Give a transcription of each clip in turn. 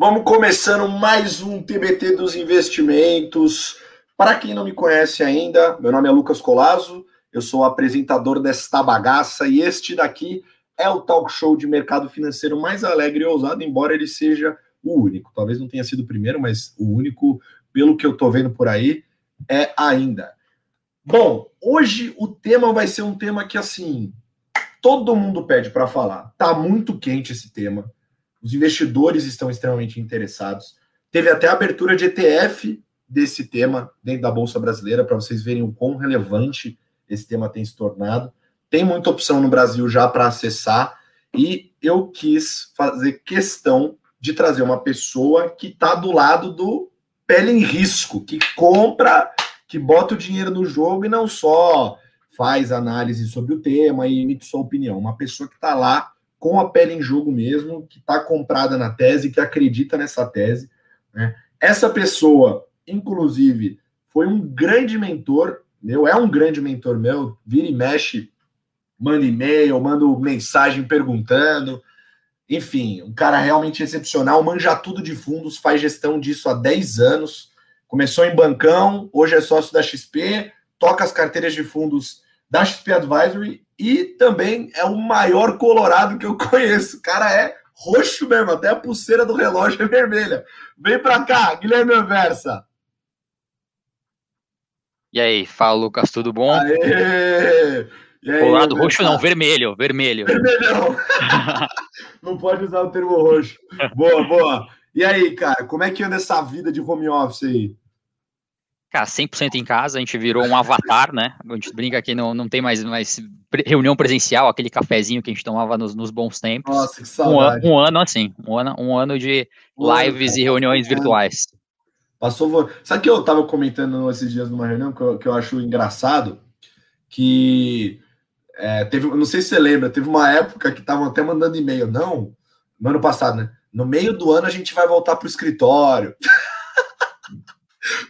Vamos começando mais um TBT dos investimentos. Para quem não me conhece ainda, meu nome é Lucas Colazo, eu sou apresentador desta bagaça e este daqui é o talk show de mercado financeiro mais alegre e ousado, embora ele seja o único. Talvez não tenha sido o primeiro, mas o único, pelo que eu tô vendo por aí, é ainda. Bom, hoje o tema vai ser um tema que assim, todo mundo pede para falar. Tá muito quente esse tema. Os investidores estão extremamente interessados. Teve até abertura de ETF desse tema dentro da Bolsa Brasileira, para vocês verem o quão relevante esse tema tem se tornado. Tem muita opção no Brasil já para acessar, e eu quis fazer questão de trazer uma pessoa que está do lado do pele em risco, que compra, que bota o dinheiro no jogo e não só faz análise sobre o tema e emite sua opinião. Uma pessoa que está lá com a pele em jogo mesmo, que está comprada na tese, que acredita nessa tese. Né? Essa pessoa, inclusive, foi um grande mentor meu, é um grande mentor meu, vira e mexe, manda e-mail, manda mensagem perguntando. Enfim, um cara realmente excepcional, manja tudo de fundos, faz gestão disso há 10 anos. Começou em bancão, hoje é sócio da XP, toca as carteiras de fundos da XP Advisory e também é o maior colorado que eu conheço. O cara é roxo mesmo, até a pulseira do relógio é vermelha. Vem pra cá, Guilherme Anversa. E aí, fala Lucas, tudo bom? Aê! Aí, colorado roxo não, vermelho, vermelho. Vermelhão. não pode usar o termo roxo. Boa, boa. E aí, cara, como é que anda essa vida de home office aí? Cara, 100% em casa, a gente virou um avatar, né? A gente brinca que não, não tem mais, mais reunião presencial, aquele cafezinho que a gente tomava nos, nos bons tempos. Nossa, que saudade. Um, um ano assim, um ano, um ano de lives e reuniões virtuais. Passou. Sabe que eu tava comentando esses dias numa reunião que eu, que eu acho engraçado? Que é, teve, não sei se você lembra, teve uma época que estavam até mandando e-mail. Não, no ano passado, né? No meio do ano a gente vai voltar pro escritório.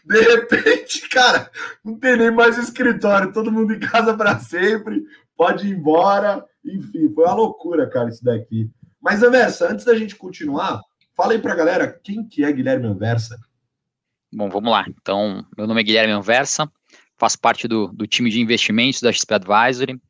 De repente, cara, não tem nem mais escritório, todo mundo em casa para sempre, pode ir embora. Enfim, foi uma loucura, cara, isso daqui. Mas, Anversa, antes da gente continuar, fala aí pra galera quem que é Guilherme Anversa. Bom, vamos lá. Então, meu nome é Guilherme Anversa, faço parte do, do time de investimentos da XP Advisory.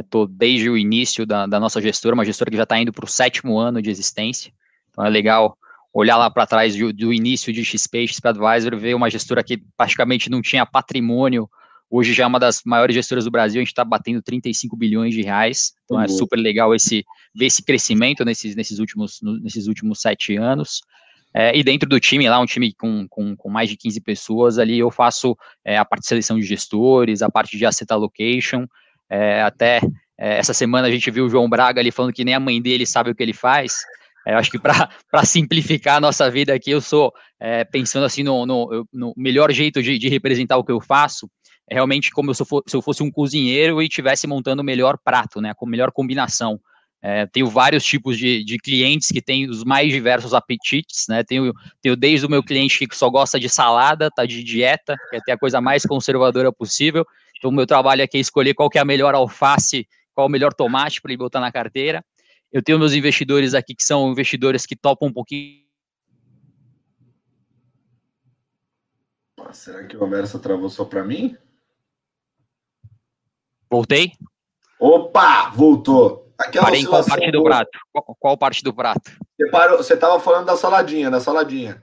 Estou é, desde o início da, da, nossa gestora, uma gestora que já está indo para o sétimo ano de existência. Então é legal olhar lá para trás do, do, início de XP, XP Advisor, ver uma gestora que praticamente não tinha patrimônio, hoje já é uma das maiores gestoras do Brasil, a gente está batendo 35 bilhões de reais, então é uhum. é super legal esse, ver esse crescimento nesses, nesses, últimos, nesses últimos sete anos. É, e dentro do time, lá um time com, com, com mais de 15 pessoas, ali eu faço é, a parte de seleção de gestores, a parte de asset allocation, é, até é, essa semana a gente viu o João Braga ali falando que nem a mãe dele sabe o que ele faz, é, eu acho que para simplificar a nossa vida aqui, eu sou é, pensando assim no, no, no melhor jeito de, de, representar o que eu faço, é realmente como eu, for, se eu fosse um cozinheiro e estivesse montando o melhor prato, né, com melhor combinação. É, tenho vários tipos de, de, clientes que têm os mais diversos apetites, né? Tenho, tenho desde o meu cliente que só gosta de salada, tá de dieta, quer ter a coisa mais conservadora possível. Então, o meu trabalho aqui é escolher qual que é a melhor alface, qual é o melhor tomate para ele botar na carteira. Eu tenho meus investidores aqui que são investidores que topam um pouquinho. Será que o conversa travou só para mim? Voltei? Opa, voltou. Aquela Parei em qual parte do prato? Qual, qual, parte do prato? Você, parou, você tava falando da saladinha, da saladinha.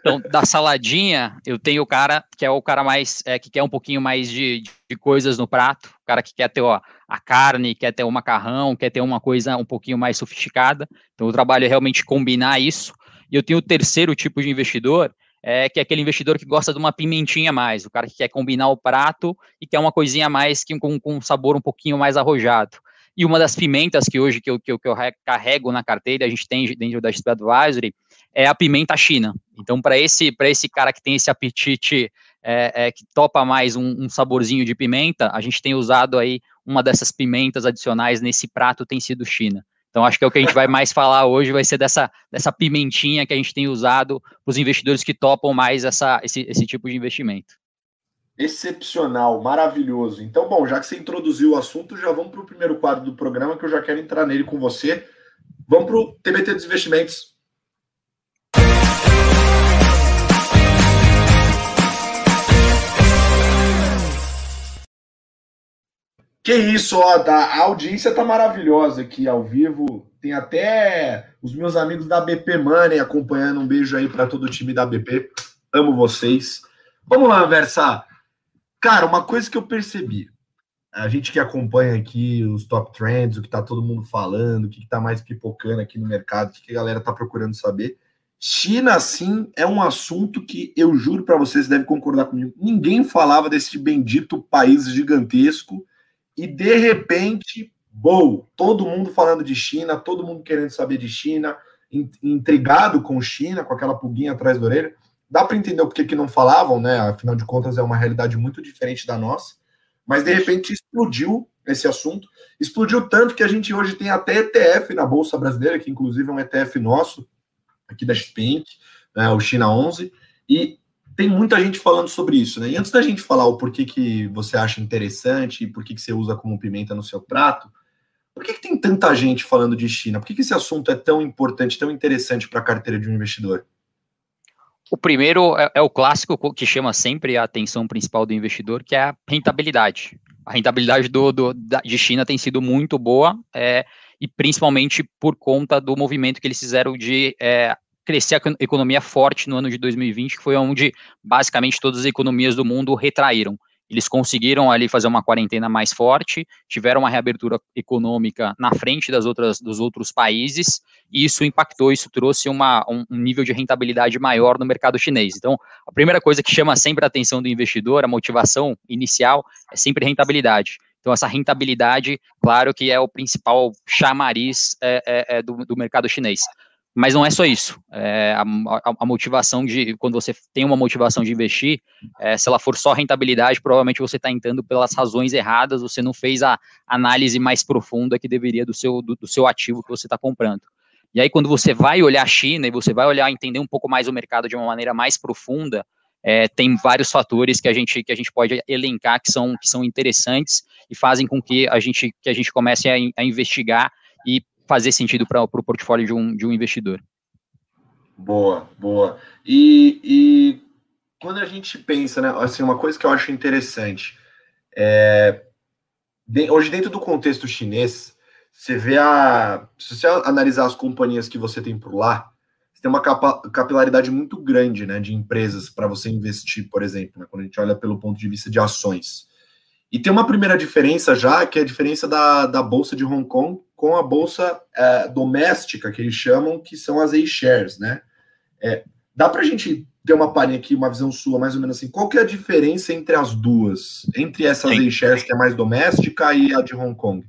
Então, da saladinha, eu tenho o cara que é o cara mais é, que quer um pouquinho mais de, de coisas no prato, cara que quer ter ó, a carne, quer ter o macarrão, quer ter uma coisa um pouquinho mais sofisticada. Então, o trabalho é realmente combinar isso. E eu tenho o terceiro tipo de investidor, é, que é aquele investidor que gosta de uma pimentinha a mais, o cara que quer combinar o prato e quer uma coisinha a mais que, com, com um sabor um pouquinho mais arrojado. E uma das pimentas que hoje que eu, que eu, que eu carrego na carteira, a gente tem dentro da Advisory, é a pimenta china. Então, para esse, esse cara que tem esse apetite, é, é, que topa mais um, um, saborzinho de pimenta, a gente tem usado aí uma dessas pimentas adicionais nesse prato, tem sido China. Então, acho que é o que a gente vai mais falar hoje, vai ser dessa, dessa pimentinha que a gente tem usado para os investidores que topam mais essa, esse, esse tipo de investimento excepcional, maravilhoso. Então, bom, já que você introduziu o assunto, já vamos para o primeiro quadro do programa, que eu já quero entrar nele com você. Vamos para o TBT dos investimentos. Que isso, ó, tá, a audiência tá maravilhosa aqui ao vivo. Tem até os meus amigos da BP Money acompanhando. Um beijo aí para todo o time da BP. Amo vocês. Vamos lá, Versa. Cara, uma coisa que eu percebi. A gente que acompanha aqui os top trends, o que tá todo mundo falando, o que, que tá mais pipocando aqui no mercado, o que, que a galera tá procurando saber. China, sim, é um assunto que eu juro para vocês, deve concordar comigo. Ninguém falava desse bendito país gigantesco e de repente, bom, todo mundo falando de China, todo mundo querendo saber de China, intrigado com China, com aquela pulguinha atrás da orelha. Dá para entender porquê que não falavam, né? Afinal de contas, é uma realidade muito diferente da nossa. Mas de repente explodiu esse assunto. Explodiu tanto que a gente hoje tem até ETF na Bolsa Brasileira, que inclusive é um ETF nosso, aqui da XP né, o China 11. E tem muita gente falando sobre isso, né? E antes da gente falar o porquê que você acha interessante e por que, você usa como pimenta no seu prato, por que, que tem tanta gente falando de China? Por que, que esse assunto é tão importante, tão interessante para a carteira de um investidor? O primeiro é, é, o clássico que chama sempre a atenção principal do investidor, que é a rentabilidade. A rentabilidade do, do da, de China tem sido muito boa, é, e principalmente por conta do movimento que eles fizeram de é, crescer a economia forte no ano de 2020, que foi onde basicamente todas as economias do mundo retraíram. Eles conseguiram ali fazer uma quarentena mais forte, tiveram uma reabertura econômica na frente das outras, dos outros países, e isso impactou, isso trouxe uma, um, um nível de rentabilidade maior no mercado chinês. Então, a primeira coisa que chama sempre a atenção do investidor, a motivação inicial, é sempre rentabilidade. Então, essa rentabilidade, claro que é o principal chamariz é, é, é do, do mercado chinês. Mas não é só isso. É, a, a, a, motivação de, quando você tem uma motivação de investir, é, se ela for só rentabilidade, provavelmente você está entrando pelas razões erradas, você não fez a análise mais profunda que deveria do seu, do, do seu ativo que você está comprando. E aí, quando você vai olhar a China e você vai olhar, entender um pouco mais o mercado de uma maneira mais profunda, é, tem vários fatores que a gente que a gente pode elencar que são que são interessantes e fazem com que a gente que a gente comece a, a investigar e fazer sentido para o portfólio de um, de um investidor. Boa, boa. E, e quando a gente pensa, né, assim, uma coisa que eu acho interessante, é, de, hoje dentro do contexto chinês, você vê a, se você analisar as companhias que você tem por lá, você tem uma capa, capilaridade muito grande, né, de empresas para você investir, por exemplo, né, quando a gente olha pelo ponto de vista de ações. E tem uma primeira diferença já, que é a diferença da, da bolsa de Hong Kong com a bolsa é, doméstica, que eles chamam, que são as A-shares, né? É, dá para a gente ter uma palhinha aqui, uma visão sua, mais ou menos assim, qual que é a diferença entre as duas? Entre essas A-shares, que é mais doméstica, e a de Hong Kong?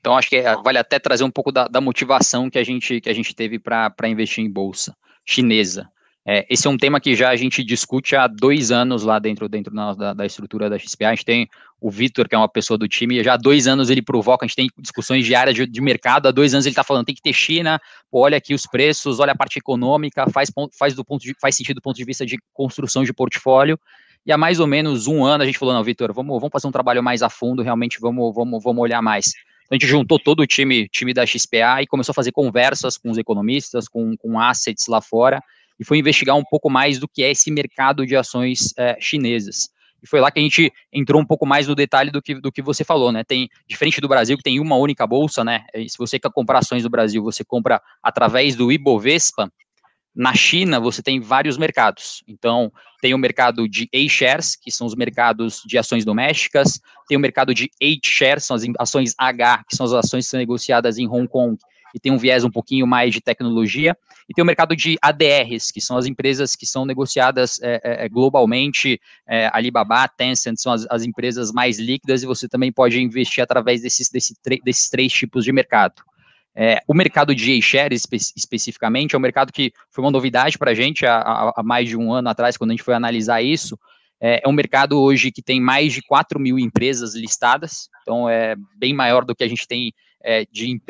Então, acho que é, vale até trazer um pouco da, da motivação que a gente, que a gente teve para investir em bolsa chinesa. É, esse é um tema que já a gente discute há dois anos lá dentro, dentro da, da estrutura da XPA. A gente tem o Vitor, que é uma pessoa do time, já há dois anos ele provoca, a gente tem discussões diárias de, de mercado, há dois anos ele está falando, tem que ter China, olha aqui os preços, olha a parte econômica, faz, faz, do ponto de, faz sentido do ponto de vista de construção de portfólio. E há mais ou menos um ano a gente falou, não, Vitor, vamos, vamos fazer um trabalho mais a fundo, realmente vamos, vamos, vamos olhar mais. Então, a gente juntou todo o time, time da XPA e começou a fazer conversas com os economistas, com, com assets lá fora, e foi investigar um pouco mais do que é esse mercado de ações é, chinesas. E foi lá que a gente entrou um pouco mais no detalhe do que, do que você falou, né? Tem, diferente do Brasil, que tem uma única bolsa, né? Se você quer comprar ações do Brasil, você compra através do Ibovespa. Na China, você tem vários mercados. Então, tem o mercado de A-shares, que são os mercados de ações domésticas, tem o mercado de H-shares, são as ações H, que são as ações que são negociadas em Hong Kong e tem um viés um pouquinho mais de tecnologia, e tem o mercado de ADRs, que são as empresas que são negociadas é, é, é, globalmente, é, Alibaba, Tencent, são as, as, empresas mais líquidas, e você também pode investir através desses, desse, desses três tipos de mercado. É, o mercado de A-Shares, espe especificamente, é um mercado que foi uma novidade para a gente há, há, mais de um ano atrás, quando a gente foi analisar isso. É, é, um mercado hoje que tem mais de 4 mil empresas listadas, então é bem maior do que a gente tem é, de,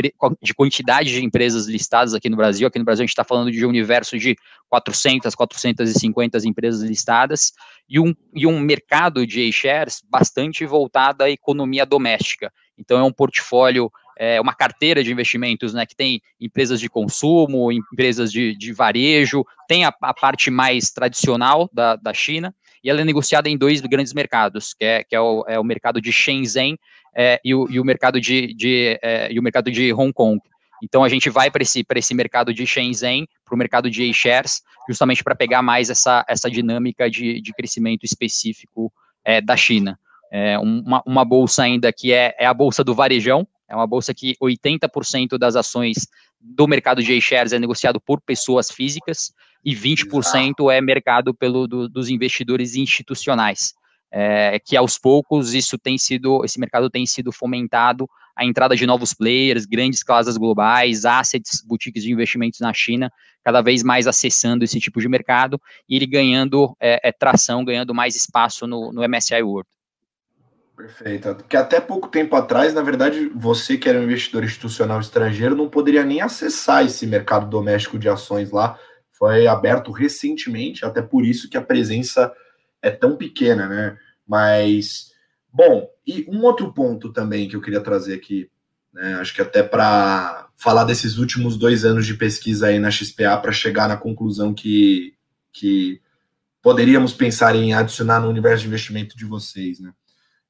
de quantidade de empresas listadas aqui no Brasil. Aqui no Brasil a gente está falando de um universo de 400, 450 empresas listadas e um, e um mercado de shares bastante voltado à economia doméstica. Então é um portfólio, é uma carteira de investimentos, né, que tem empresas de consumo, empresas de, de varejo, tem a, a parte mais tradicional da, da China e ela é negociada em dois grandes mercados, que é, que é, o, é o mercado de Shenzhen é, e, o, e, o, mercado de, de é, e o mercado de Hong Kong. Então a gente vai para esse, esse mercado de Shenzhen, para o mercado de A-shares, justamente para pegar mais essa, essa dinâmica de, de crescimento específico é, da China. É uma, uma, bolsa ainda que é, é, a bolsa do varejão, é uma bolsa que 80% das ações do mercado de shares é negociado por pessoas físicas e 20% é mercado pelo do, dos investidores institucionais. É, que aos poucos isso tem sido, esse mercado tem sido fomentado a entrada de novos players, grandes casas globais, assets, boutiques de investimentos na China, cada vez mais acessando esse tipo de mercado e ele ganhando é, é, tração, ganhando mais espaço no, no World. Perfeito. Porque até pouco tempo atrás, na verdade, você que era um investidor institucional estrangeiro não poderia nem acessar esse mercado doméstico de ações lá. Foi aberto recentemente, até por isso que a presença é tão pequena, né? Mas, bom, e um outro ponto também que eu queria trazer aqui, né? Acho que até para falar desses últimos dois anos de pesquisa aí na XPA para chegar na conclusão que, que poderíamos pensar em adicionar no universo de investimento de vocês, né?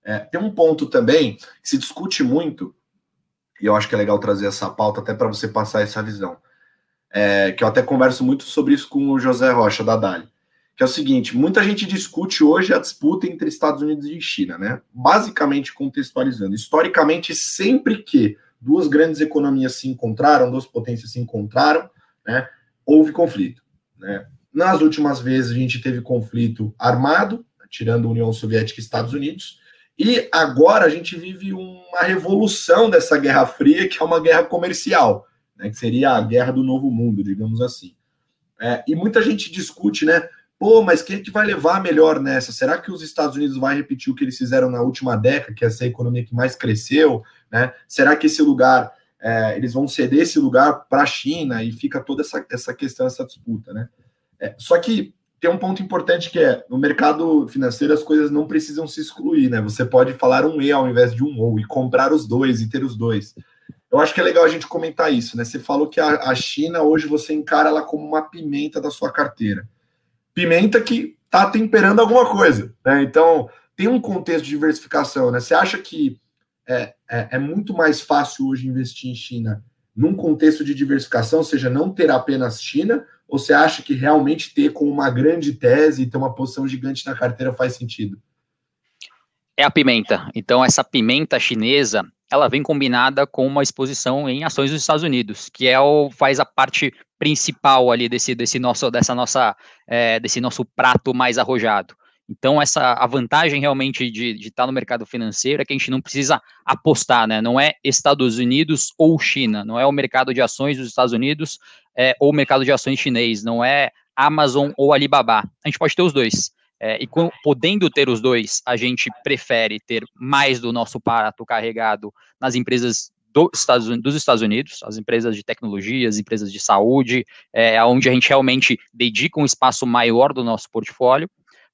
É, tem um ponto também que se discute muito, e eu acho que é legal trazer essa pauta até para você passar essa visão, é, que eu até converso muito sobre isso com o José Rocha, da Dali, que é o seguinte, muita gente discute hoje a disputa entre Estados Unidos e China, né? Basicamente contextualizando, historicamente, sempre que duas grandes economias se encontraram, duas potências se encontraram, né, houve conflito, né? Nas últimas vezes a gente teve conflito armado, tirando União Soviética e Estados Unidos, e agora a gente vive uma revolução dessa Guerra Fria, que é uma guerra comercial, né, que seria a guerra do novo mundo, digamos assim. É, e muita gente discute, né? Pô, mas quem é que vai levar melhor nessa? Será que os Estados Unidos vai repetir o que eles fizeram na última década, que é essa economia que mais cresceu? Né? Será que esse lugar, é, eles vão ceder esse lugar para a China e fica toda essa, essa questão, essa disputa, né? É, só que tem um ponto importante que é, no mercado financeiro as coisas não precisam se excluir, né? Você pode falar um E ao invés de um OU e comprar os dois e ter os dois. Eu acho que é legal a gente comentar isso, né? Você falou que a, a China hoje você encara ela como uma pimenta da sua carteira. Pimenta que está temperando alguma coisa, né? Então, tem um contexto de diversificação, né? Você acha que é, é, é muito mais fácil hoje investir em China num contexto de diversificação, ou seja, não ter apenas China, ou você acha que realmente ter com uma grande tese e ter uma posição gigante na carteira faz sentido? É a pimenta. Então, essa pimenta chinesa, ela vem combinada com uma exposição em ações dos Estados Unidos, que é o, faz a parte principal ali desse, desse nosso, dessa nossa, é, desse nosso prato mais arrojado. Então, essa a vantagem realmente de, de estar no mercado financeiro é que a gente não precisa apostar, né? Não é Estados Unidos ou China, não é o mercado de ações dos Estados Unidos é, ou o mercado de ações chinês, não é Amazon ou Alibaba. A gente pode ter os dois. É, e com, podendo ter os dois, a gente prefere ter mais do nosso prato carregado nas empresas do Estados, dos Estados Unidos, as empresas de tecnologia, as empresas de saúde, é, onde a gente realmente dedica um espaço maior do nosso portfólio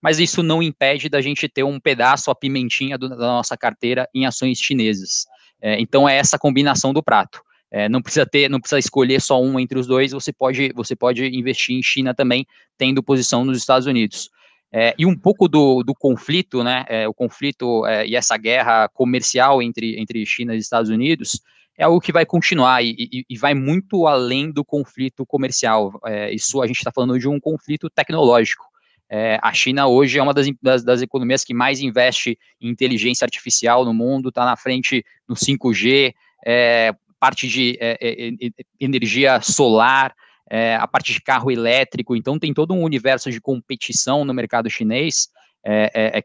mas isso não impede da gente ter um pedaço, a pimentinha do, da nossa carteira em ações chinesas. É, então é essa combinação do prato. É, não precisa ter, não precisa escolher só um entre os dois, você pode, você pode investir em China também, tendo posição nos Estados Unidos. É, e um pouco do, do conflito, né, é, o conflito é, e essa guerra comercial entre, entre China e Estados Unidos, é algo que vai continuar e, e, e vai muito além do conflito comercial. É, isso a gente está falando de um conflito tecnológico. É, a China hoje é uma das, das, das, economias que mais investe em inteligência artificial no mundo, está na frente no 5G, é, parte de energia solar, é, a parte de carro elétrico, então tem todo um universo de competição no mercado chinês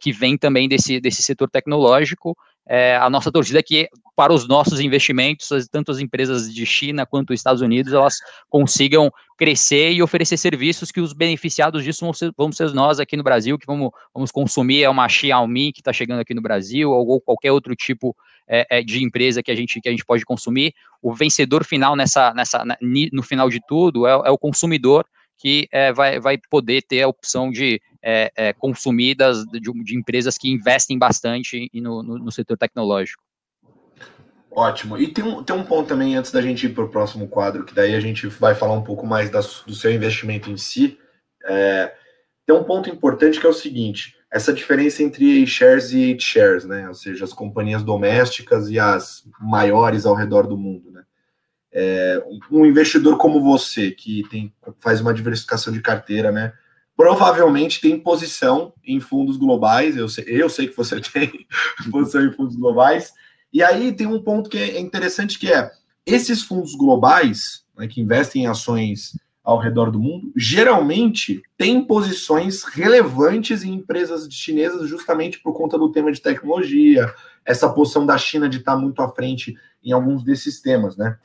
que vem também desse, desse setor tecnológico é, a nossa torcida é que para os nossos investimentos, tanto as empresas de China quanto os Estados Unidos, elas consigam crescer e oferecer serviços que os beneficiados disso vão ser, vamos ser nós aqui no Brasil, que vamos, vamos consumir é uma Xiaomi que está chegando aqui no Brasil, ou, qualquer outro tipo é, é, de empresa que a, gente, que a gente pode consumir. O vencedor final nessa, nessa, no final de tudo é, é o consumidor que é, vai, vai poder ter a opção de é, é, consumir das, de, de, empresas que investem bastante no, no, no, setor tecnológico. Ótimo. E tem um, tem um ponto também, antes da gente ir para o próximo quadro, que daí a gente vai falar um pouco mais das, do seu investimento em si. É, tem um ponto importante que é o seguinte: essa diferença entre shares e shares, né? Ou seja, as companhias domésticas e as maiores ao redor do mundo, né? É, um investidor como você, que tem, faz uma diversificação de carteira, né? Provavelmente tem posição em fundos globais, eu sei, eu sei que você tem posição em fundos globais. E aí tem um ponto que é interessante que é esses fundos globais, né, que investem em ações ao redor do mundo, geralmente têm posições relevantes em empresas chinesas justamente por conta do tema de tecnologia, essa posição da China de estar muito à frente em alguns desses temas, né?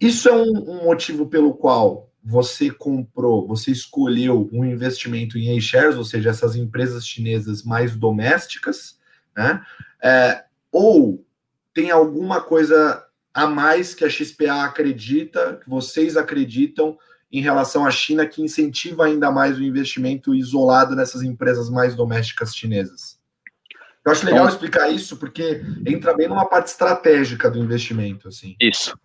Isso é um, um motivo pelo qual você comprou, você escolheu um investimento em A-shares, ou seja, essas empresas chinesas mais domésticas, né? É, ou tem alguma coisa a mais que a XPA acredita, que vocês acreditam em relação à China que incentiva ainda mais o investimento isolado nessas empresas mais domésticas chinesas? Eu acho legal explicar isso porque entra bem numa parte estratégica do investimento, assim. Isso.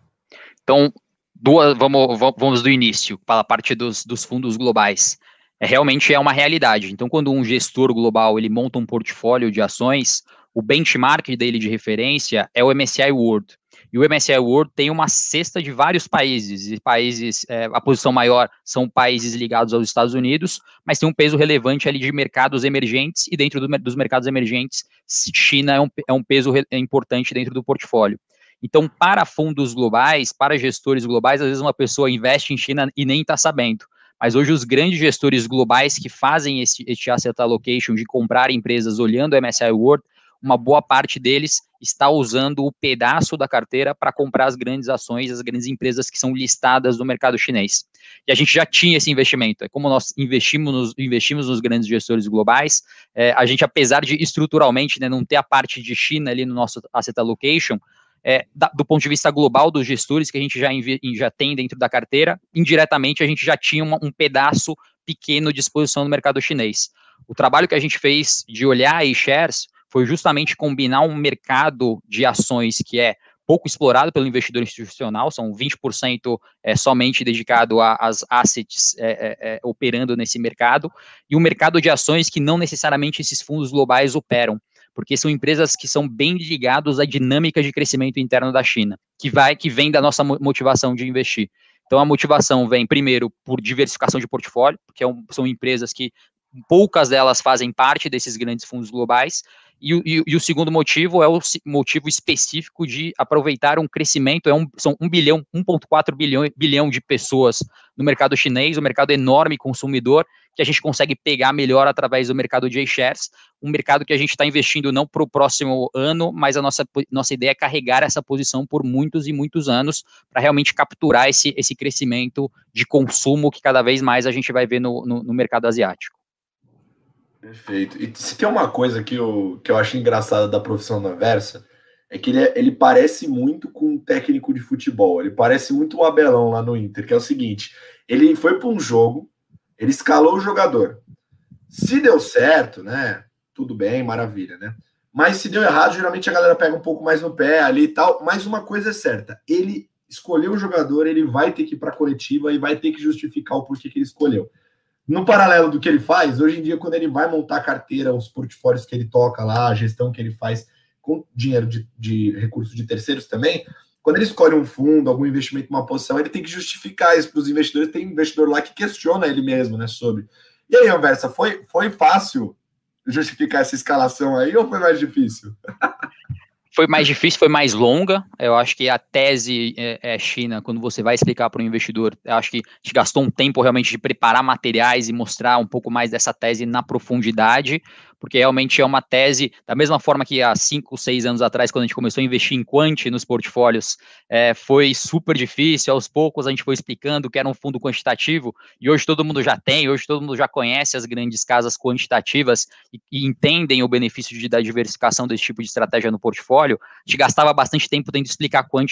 Então, duas, vamos, vamos do início, para a parte dos, dos fundos globais. É, realmente é uma realidade. Então, quando um gestor global ele monta um portfólio de ações, o benchmark dele de referência é o MSCI World. E o MSCI World tem uma cesta de vários países, e países, é, a posição maior são países ligados aos Estados Unidos, mas tem um peso relevante ali de mercados emergentes, e dentro do, dos mercados emergentes, China é um, é um peso re, é importante dentro do portfólio. Então, para fundos globais, para gestores globais, às vezes uma pessoa investe em China e nem está sabendo. Mas hoje os grandes gestores globais que fazem esse, esse asset allocation de comprar empresas olhando o MSCI World, uma boa parte deles está usando o pedaço da carteira para comprar as grandes ações, as grandes empresas que são listadas no mercado chinês. E a gente já tinha esse investimento. É como nós investimos nos, investimos nos grandes gestores globais, é, a gente, apesar de estruturalmente né, não ter a parte de China ali no nosso asset allocation, é, da, do ponto de vista global dos gestores que a gente já, já tem dentro da carteira, indiretamente a gente já tinha uma, um pedaço pequeno de exposição no mercado chinês. O trabalho que a gente fez de olhar e shares foi justamente combinar um mercado de ações que é pouco explorado pelo investidor institucional, são 20% é, somente dedicado às assets é, é, é, operando nesse mercado, e um mercado de ações que não necessariamente esses fundos globais operam porque são empresas que são bem ligadas à dinâmica de crescimento interno da China, que vai, que vem da nossa motivação de investir. Então a motivação vem primeiro por diversificação de portfólio, porque é são empresas que poucas delas fazem parte desses grandes fundos globais, e, e, e, o segundo motivo é o motivo específico de aproveitar um crescimento, é um, são 1 bilhão, 1,4 bilhão, bilhão de pessoas no mercado chinês, um mercado enorme consumidor, que a gente consegue pegar melhor através do mercado de shares, um mercado que a gente está investindo não para o próximo ano, mas a nossa, nossa ideia é carregar essa posição por muitos e muitos anos, para realmente capturar esse, esse crescimento de consumo que cada vez mais a gente vai ver no, no, no mercado asiático. Perfeito. E se tem uma coisa que eu, que eu acho engraçada da profissão da Versa, é que ele, é, ele parece muito com um técnico de futebol. Ele parece muito um Abelão lá no Inter, que é o seguinte: ele foi para um jogo, ele escalou o jogador. Se deu certo, né? Tudo bem, maravilha, né? Mas se deu errado, geralmente a galera pega um pouco mais no pé ali e tal. Mas uma coisa é certa: ele escolheu o jogador, ele vai ter que ir para a coletiva e vai ter que justificar o porquê que ele escolheu no paralelo do que ele faz, hoje em dia, quando ele vai montar a carteira, os portfólios que ele toca lá, a gestão que ele faz com dinheiro de, de recursos de terceiros também, quando ele escolhe um fundo, algum investimento, uma posição, ele tem que justificar isso para os investidores. Tem investidor lá que questiona ele mesmo, né, sobre. E aí, Anversa, foi, foi fácil justificar essa escalação aí ou foi mais difícil? Foi mais difícil, foi mais longa. Eu acho que a tese é, é China, quando você vai explicar para um investidor, eu acho que a gente gastou um tempo realmente de preparar materiais e mostrar um pouco mais dessa tese na profundidade, porque realmente é uma tese, da mesma forma que há cinco, seis anos atrás, quando a gente começou a investir em quant nos portfólios, é, foi super difícil, aos poucos a gente foi explicando que era um fundo quantitativo, e hoje todo mundo já tem, hoje todo mundo já conhece as grandes casas quantitativas e, e entendem o benefício de, da diversificação desse tipo de estratégia no portfólio, a gente gastava bastante tempo tentando explicar quant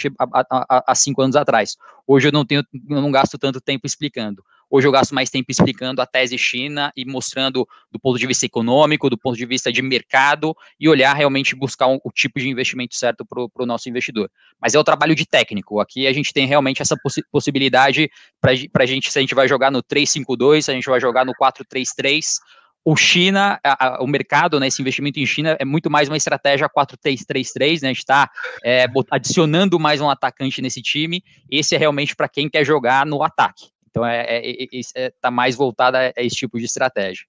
há cinco anos atrás. Hoje eu não tenho, eu não gasto tanto tempo explicando. Hoje eu gasto mais tempo explicando a tese China e mostrando do ponto de vista econômico, do ponto de vista de mercado e olhar realmente buscar um, o tipo de investimento certo para o nosso investidor. Mas é o trabalho de técnico. Aqui a gente tem realmente essa possi possibilidade para a gente, se a gente vai jogar no 3-5-2, se a gente vai jogar no 4-3-3, o China, a, a, o mercado, né, esse investimento em China é muito mais uma estratégia 4-3-3-3, né, a gente está é, adicionando mais um atacante nesse time, esse é realmente para quem quer jogar no ataque. Então, é, é, é, tá mais voltada a esse tipo de estratégia.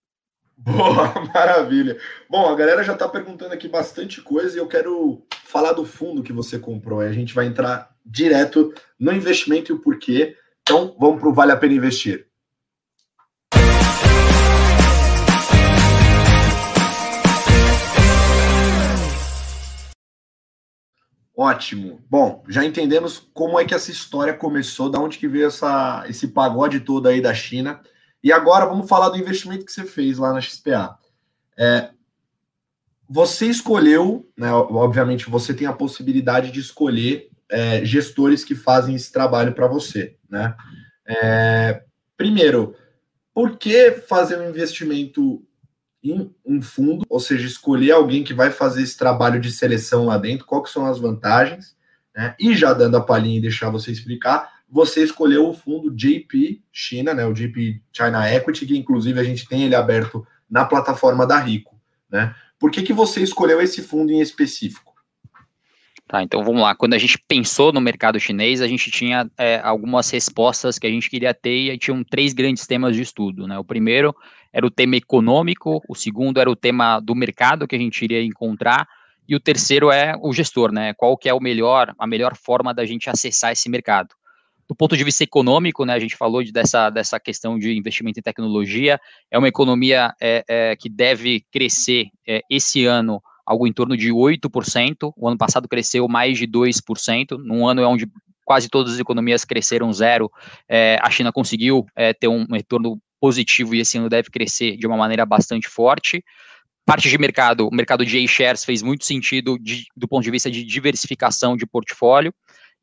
Boa, maravilha. Bom, a galera já está perguntando aqui bastante coisa e eu quero falar do fundo que você comprou. A gente vai entrar direto no investimento e o porquê. Então, vamos para o Vale a Pena Investir. Ótimo. Bom, já entendemos como é que essa história começou, da onde que veio essa, esse pagode todo aí da China. E agora vamos falar do investimento que você fez lá na XPA. É, você escolheu, né, obviamente você tem a possibilidade de escolher é, gestores que fazem esse trabalho para você. Né? É, primeiro, por que fazer um investimento em um fundo, ou seja, escolher alguém que vai fazer esse trabalho de seleção lá dentro, quais são as vantagens, né? E já dando a palhinha e deixar você explicar, você escolheu o fundo JP China, né? O JP China Equity, que inclusive a gente tem ele aberto na plataforma da Rico, né? Por que, que você escolheu esse fundo em específico? Tá, então vamos lá. Quando a gente pensou no mercado chinês, a gente tinha é, algumas respostas que a gente queria ter e tinham três grandes temas de estudo. Né? O primeiro era o tema econômico, o segundo era o tema do mercado que a gente iria encontrar, e o terceiro é o gestor, né? Qual que é o melhor, a melhor forma da gente acessar esse mercado. Do ponto de vista econômico, né, a gente falou de, dessa, dessa questão de investimento em tecnologia, é uma economia é, é, que deve crescer é, esse ano algo em torno de 8%, o ano passado cresceu mais de 2%, num ano onde quase todas as economias cresceram zero, é, a China conseguiu é, ter um retorno positivo e esse ano deve crescer de uma maneira bastante forte. Parte de mercado, o mercado de A-shares fez muito sentido de, do ponto de vista de diversificação de portfólio.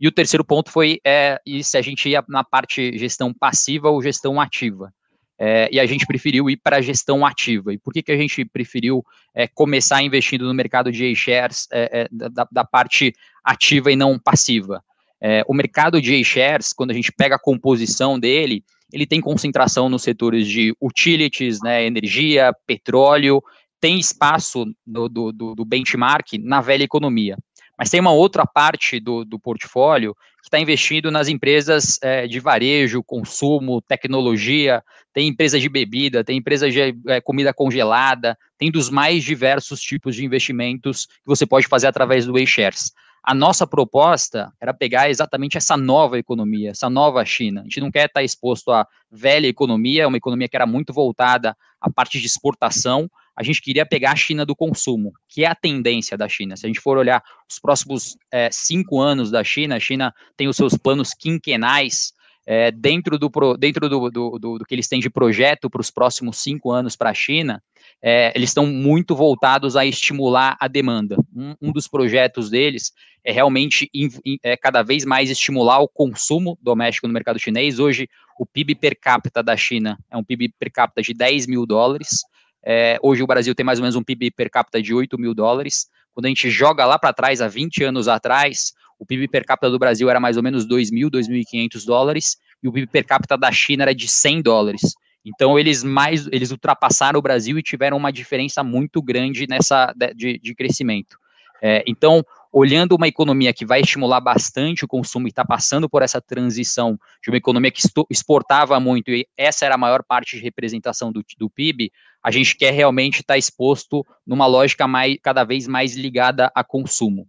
E o terceiro ponto foi é, se a gente ia na parte gestão passiva ou gestão ativa. É, e a gente preferiu ir para a gestão ativa. E por que, que a gente preferiu é, começar investindo no mercado de A-shares é, é da, da, parte ativa e não passiva? É, o mercado de A-shares, quando a gente pega a composição dele, ele tem concentração nos setores de utilities, né, energia, petróleo, tem espaço do, do, do benchmark na velha economia. Mas tem uma outra parte do, do portfólio que está investindo nas empresas é, de varejo, consumo, tecnologia, tem empresa de bebida, tem empresa de é, comida congelada, tem dos mais diversos tipos de investimentos que você pode fazer através do A-Shares. A nossa proposta era pegar exatamente essa nova economia, essa nova China. A gente não quer estar exposto à velha economia, uma economia que era muito voltada à parte de exportação. A gente queria pegar a China do consumo, que é a tendência da China. Se a gente for olhar os próximos é, cinco anos da China, a China tem os seus planos quinquenais é, dentro, do, dentro do, do, do, do, que eles têm de projeto para os próximos cinco anos para a China, é, eles estão muito voltados a estimular a demanda. Um, um dos projetos deles é realmente in, in, é, cada vez mais estimular o consumo doméstico no mercado chinês. Hoje, o PIB per capita da China é um PIB per capita de 10 mil dólares. É, hoje o Brasil tem mais ou menos um PIB per capita de 8 mil dólares. Quando a gente joga lá para trás, há 20 anos atrás, o PIB per capita do Brasil era mais ou menos 2.000, 2.500 dólares, e o PIB per capita da China era de 100 dólares. Então eles mais eles ultrapassaram o Brasil e tiveram uma diferença muito grande nessa de, de crescimento. É, então, olhando uma economia que vai estimular bastante o consumo e está passando por essa transição de uma economia que exportava muito e essa era a maior parte de representação do, do PIB, a gente quer realmente estar tá exposto numa lógica mais, cada vez mais ligada a consumo.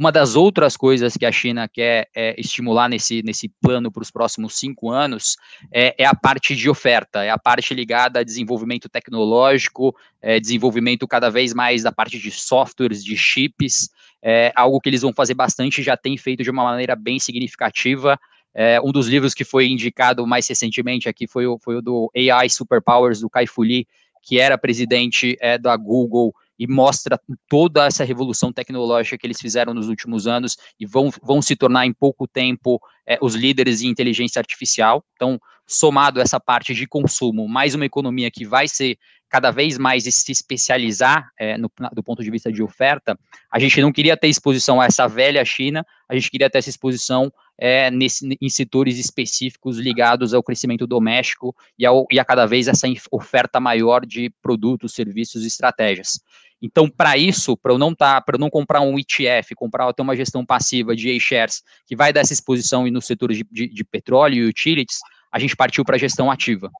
Uma das outras coisas que a China quer é, estimular nesse, nesse plano para os próximos cinco anos é, é, a parte de oferta, é a parte ligada a desenvolvimento tecnológico, é, desenvolvimento cada vez mais da parte de softwares, de chips, é algo que eles vão fazer bastante, já tem feito de uma maneira bem significativa. É, um dos livros que foi indicado mais recentemente aqui foi o, foi o do AI Superpowers, do Kai Fu Lee, que era presidente é, da Google e mostra toda essa revolução tecnológica que eles fizeram nos últimos anos e vão, vão se tornar em pouco tempo é, os líderes em inteligência artificial. Então, somado essa parte de consumo, mais uma economia que vai ser cada vez mais se especializar é, no, do ponto de vista de oferta, a gente não queria ter exposição a essa velha China, a gente queria ter essa exposição é nesse, em setores específicos ligados ao crescimento doméstico e, ao, e a cada vez essa oferta maior de produtos, serviços e estratégias. Então, para isso, para eu não tá, para não comprar um ETF, comprar ter uma gestão passiva de A-shares que vai dar essa exposição nos setores de, de, de petróleo e utilities, a gente partiu para a gestão ativa.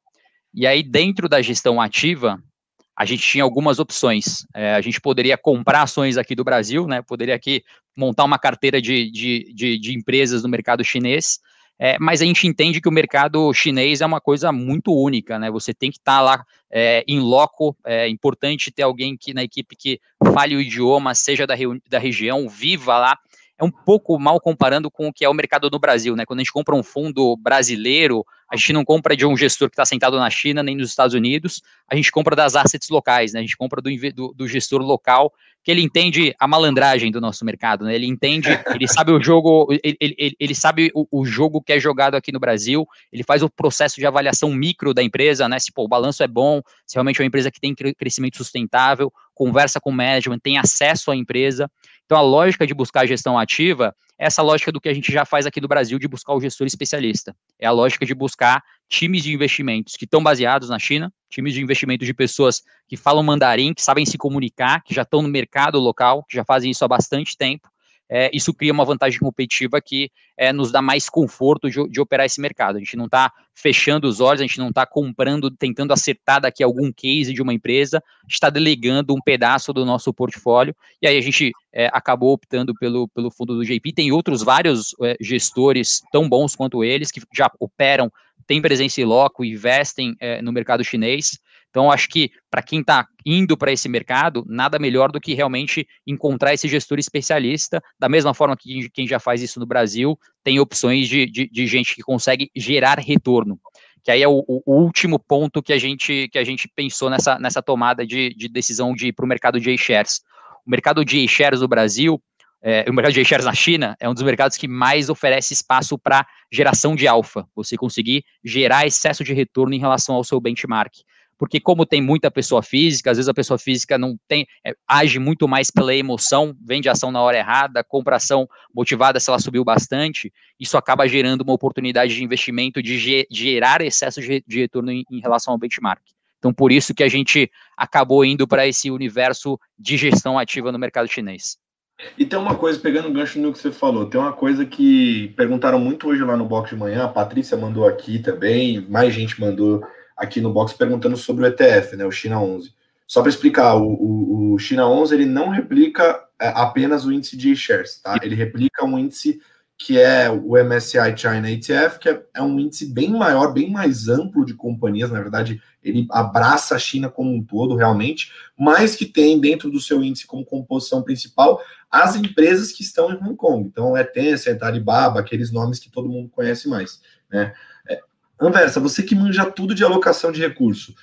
E aí, dentro da gestão ativa, a gente tinha algumas opções. É, a gente poderia comprar ações aqui do Brasil, né? Poderia aqui montar uma carteira de, de, de, de empresas no mercado chinês, é, mas a gente entende que o mercado chinês é uma coisa muito única, né? Você tem que estar tá lá é, em loco, é importante ter alguém que na equipe que fale o idioma, seja da, da região, viva lá. É um pouco mal comparando com o que é o mercado no Brasil, né? Quando a gente compra um fundo brasileiro, a gente não compra de um gestor que está sentado na China nem nos Estados Unidos, a gente compra das assets locais, né? A gente compra do, do, do gestor local, que ele entende a malandragem do nosso mercado, né? Ele entende, ele sabe o jogo, ele, ele, ele sabe o, o, jogo que é jogado aqui no Brasil, ele faz o processo de avaliação micro da empresa, né? Se pô, o balanço é bom, se realmente é uma empresa que tem crescimento sustentável, conversa com o management, tem acesso à empresa. Então, a lógica de buscar gestão ativa é essa lógica do que a gente já faz aqui no Brasil de buscar o gestor especialista. É a lógica de buscar times de investimentos que estão baseados na China, times de investimentos de pessoas que falam mandarim, que sabem se comunicar, que já estão no mercado local, que já fazem isso há bastante tempo, é, isso cria uma vantagem competitiva que é, nos dá mais conforto de, de, operar esse mercado. A gente não está fechando os olhos, a gente não está comprando, tentando acertar daqui algum case de uma empresa, está delegando um pedaço do nosso portfólio, e aí a gente é, acabou optando pelo, pelo fundo do JP. Tem outros vários é, gestores tão bons quanto eles, que já operam, têm presença em loco, investem é, no mercado chinês, então, acho que para quem está indo para esse mercado, nada melhor do que realmente encontrar esse gestor especialista. Da mesma forma que quem já faz isso no Brasil, tem opções de, de, de gente que consegue gerar retorno. Que aí é o, o, último ponto que a gente, que a gente pensou nessa, nessa tomada de, de decisão de ir para o mercado de shares O mercado de shares no Brasil, é, o mercado de shares na China é um dos mercados que mais oferece espaço para geração de alfa, você conseguir gerar excesso de retorno em relação ao seu benchmark porque como tem muita pessoa física, às vezes a pessoa física não tem, é, age muito mais pela emoção, vende ação na hora errada, compra ação motivada se ela subiu bastante, isso acaba gerando uma oportunidade de investimento de, ge gerar excesso de, de retorno em, em relação ao benchmark. Então, por isso que a gente acabou indo para esse universo de gestão ativa no mercado chinês. E tem uma coisa, pegando o gancho no que você falou, tem uma coisa que perguntaram muito hoje lá no box de manhã, a Patrícia mandou aqui também, mais gente mandou aqui no box perguntando sobre o ETF, né, o China 11. Só para explicar, o, o, o, China 11 ele não replica é, apenas o índice de shares, tá? Ele replica um índice que é o MSCI China ETF, que é, é, um índice bem maior, bem mais amplo de companhias, na verdade, ele abraça a China como um todo, realmente, mas que tem dentro do seu índice como composição principal as empresas que estão em Hong Kong. Então, é Tencent, Alibaba, aqueles nomes que todo mundo conhece mais, né? Anversa, você que manja tudo de alocação de recurso,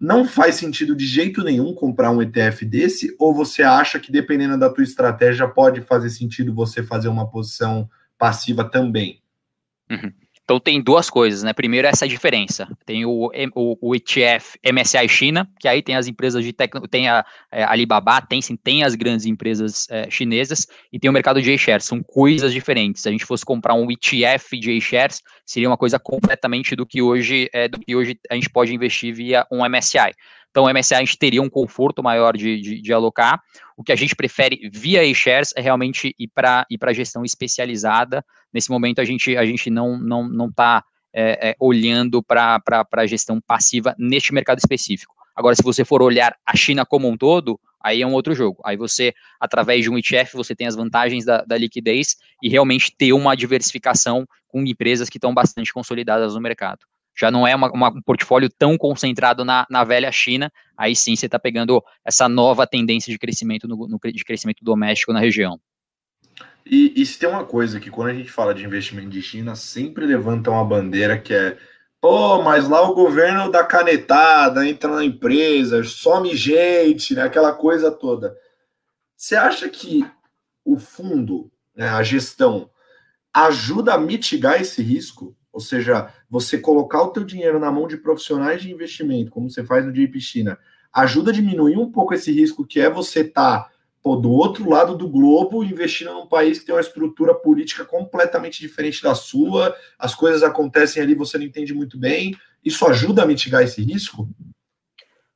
não faz sentido de jeito nenhum comprar um ETF desse? Ou você acha que, dependendo da tua estratégia, pode fazer sentido você fazer uma posição passiva também? Uhum. Então tem duas coisas, né? Primeiro essa diferença. Tem o, o, o ETF MSCI China, que aí tem as empresas de tecnologia, tem a, a, é, Alibaba, tem sim, tem as grandes empresas é, chinesas e tem o mercado de A-shares. São coisas diferentes. Se a gente fosse comprar um ETF de A-shares, seria uma coisa completamente do que hoje é, do que hoje a gente pode investir via um MSCI. Então, o MSCI a gente teria um conforto maior de, de, de alocar. O que a gente prefere via e-shares é realmente ir para ir a gestão especializada. Nesse momento, a gente, a gente não está não, não tá, é, é, olhando para a gestão passiva neste mercado específico. Agora, se você for olhar a China como um todo, aí é um outro jogo. Aí você, através de um ETF, você tem as vantagens da, da liquidez e realmente ter uma diversificação com empresas que estão bastante consolidadas no mercado já não é uma, uma, um portfólio tão concentrado na, na velha China, aí sim você está pegando essa nova tendência de crescimento no, no, de crescimento doméstico na região. E, e se tem uma coisa que quando a gente fala de investimento de China, sempre levanta uma bandeira que é pô, mas lá o governo dá canetada, entra na empresa, some gente, né, aquela coisa toda. Você acha que o fundo, né, a gestão, ajuda a mitigar esse risco? Ou seja, você colocar o teu dinheiro na mão de profissionais de investimento, como você faz no JP China, ajuda a diminuir um pouco esse risco que é você estar tá do outro lado do globo, investindo num país que tem uma estrutura política completamente diferente da sua, as coisas acontecem ali, você não entende muito bem. Isso ajuda a mitigar esse risco?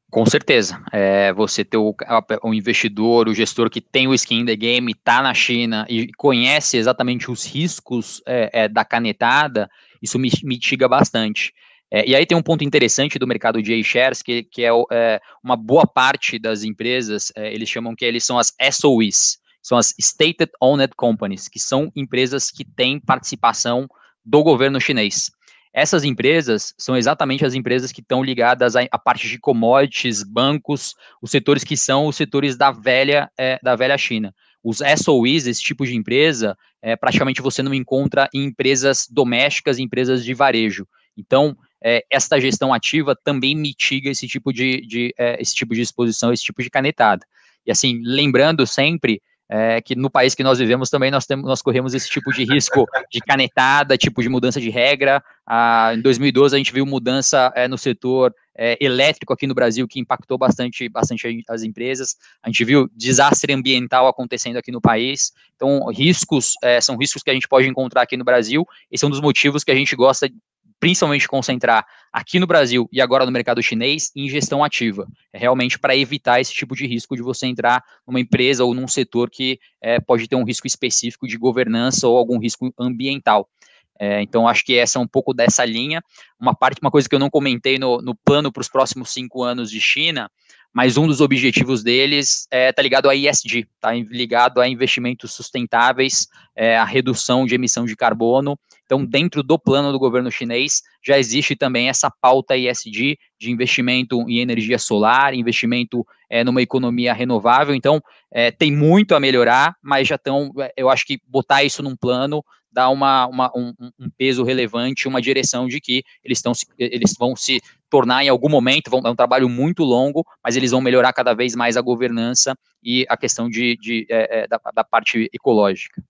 Com certeza. É, você ter o, o, investidor, o gestor que tem o skin in the game, está na China e conhece exatamente os riscos é, é, da canetada, isso mitiga bastante. É, e aí tem um ponto interessante do mercado de shares que, que é, é, uma boa parte das empresas, é, eles chamam que eles são as SOEs, são as Stated Owned Companies, que são empresas que têm participação do governo chinês. Essas empresas são exatamente as empresas que estão ligadas à, à parte de commodities, bancos, os setores que são os setores da velha, é, da velha China. Os SOEs, esse tipo de empresa, é, praticamente você não encontra em empresas domésticas, empresas de varejo. Então, é, esta gestão ativa também mitiga esse tipo de, de é, esse tipo de exposição, esse tipo de canetada. E assim, lembrando sempre é, que no país que nós vivemos também nós, temos, nós corremos esse tipo de risco de canetada, tipo de mudança de regra. Ah, em 2012 a gente viu mudança é, no setor é, elétrico aqui no Brasil que impactou bastante, bastante as empresas. A gente viu desastre ambiental acontecendo aqui no país. Então, riscos é, são riscos que a gente pode encontrar aqui no Brasil. Esse é um dos motivos que a gente gosta principalmente concentrar aqui no Brasil e agora no mercado chinês em gestão ativa. É realmente para evitar esse tipo de risco de você entrar numa empresa ou num setor que é, pode ter um risco específico de governança ou algum risco ambiental. É, então, acho que essa é um pouco dessa linha. Uma parte, uma coisa que eu não comentei no, no plano para os próximos cinco anos de China, mas um dos objetivos deles está é, ligado a ESG, está ligado a investimentos sustentáveis, é, a redução de emissão de carbono. Então, dentro do plano do governo chinês, já existe também essa pauta ESG de investimento em energia solar, investimento é, numa economia renovável. Então, é, tem muito a melhorar, mas já estão, é, eu acho que botar isso num plano dá uma, uma um, um, peso relevante, uma direção de que eles, estão, eles vão se tornar em algum momento, vão, é um trabalho muito longo, mas eles vão melhorar cada vez mais a governança e a questão de, de é, é, da, da, parte ecológica.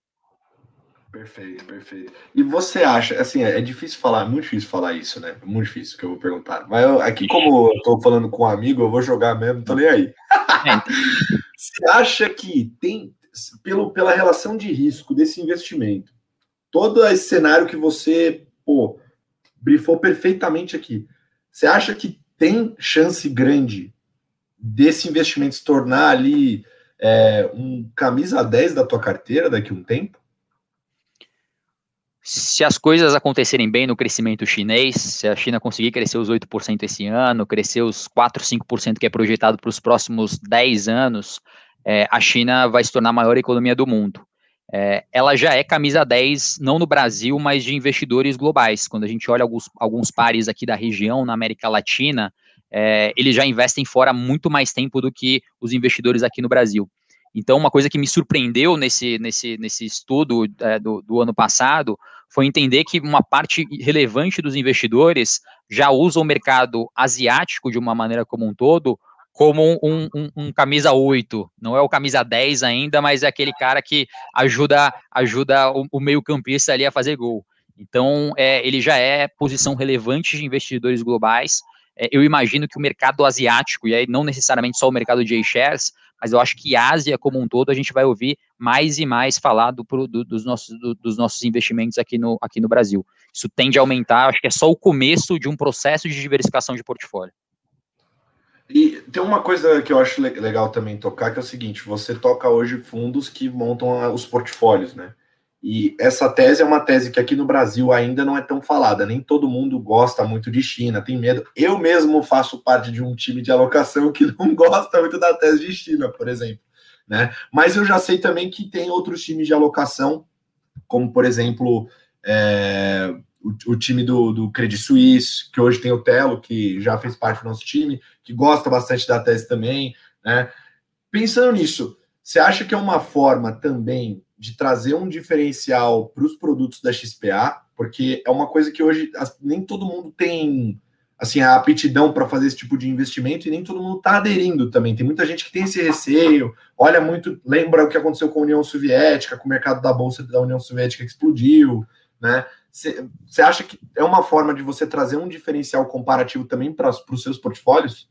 Perfeito, perfeito. E você acha, assim, é, é difícil falar, muito difícil falar isso, né? Muito difícil que eu vou perguntar. Mas eu, aqui, como eu tô falando com um amigo, eu vou jogar mesmo, não tô nem aí. É. você acha que tem, pelo, pela relação de risco desse investimento, todo esse cenário que você, pô, brifou perfeitamente aqui, você acha que tem chance grande desse investimento se tornar ali é, um camisa 10 da tua carteira daqui a um tempo? Se as coisas acontecerem bem no crescimento chinês, se a China conseguir crescer os 8% esse ano, crescer os 4, 5% que é projetado para os próximos 10 anos, é, a China vai se tornar a maior economia do mundo é, ela já é camisa 10, não no Brasil, mas de investidores globais. Quando a gente olha alguns, alguns pares aqui da região, na América Latina, é, eles já investem fora muito mais tempo do que os investidores aqui no Brasil. Então, uma coisa que me surpreendeu nesse, nesse, nesse estudo é, do, do ano passado foi entender que uma parte relevante dos investidores já usa o mercado asiático de uma maneira como um todo como um, um, um, camisa 8. Não é o camisa 10 ainda, mas é aquele cara que ajuda, ajuda o, o meio-campista ali a fazer gol. Então, é, ele já é posição relevante de investidores globais. É, eu imagino que o mercado asiático, e aí não necessariamente só o mercado de shares, mas eu acho que Ásia como um todo, a gente vai ouvir mais e mais falar do, do, dos, nossos, do, dos nossos investimentos aqui no, aqui no Brasil. Isso tende a aumentar, acho que é só o começo de um processo de diversificação de portfólio. E tem uma coisa que eu acho legal também tocar, que é o seguinte: você toca hoje fundos que montam os portfólios, né? E essa tese é uma tese que aqui no Brasil ainda não é tão falada. Nem todo mundo gosta muito de China, tem medo. Eu mesmo faço parte de um time de alocação que não gosta muito da tese de China, por exemplo. Né? Mas eu já sei também que tem outros times de alocação, como por exemplo, é, o, o, time do, do Credit Suisse, que hoje tem o Telo, que já fez parte do nosso time, que gosta bastante da tese também. Né? Pensando nisso, você acha que é uma forma também de trazer um diferencial para os produtos da XPA? Porque é uma coisa que hoje nem todo mundo tem assim a aptidão para fazer esse tipo de investimento e nem todo mundo está aderindo também. Tem muita gente que tem esse receio, olha muito, lembra o que aconteceu com a União Soviética, com o mercado da bolsa da União Soviética que explodiu, né? Você acha que é uma forma de você trazer um diferencial comparativo também para os seus portfólios?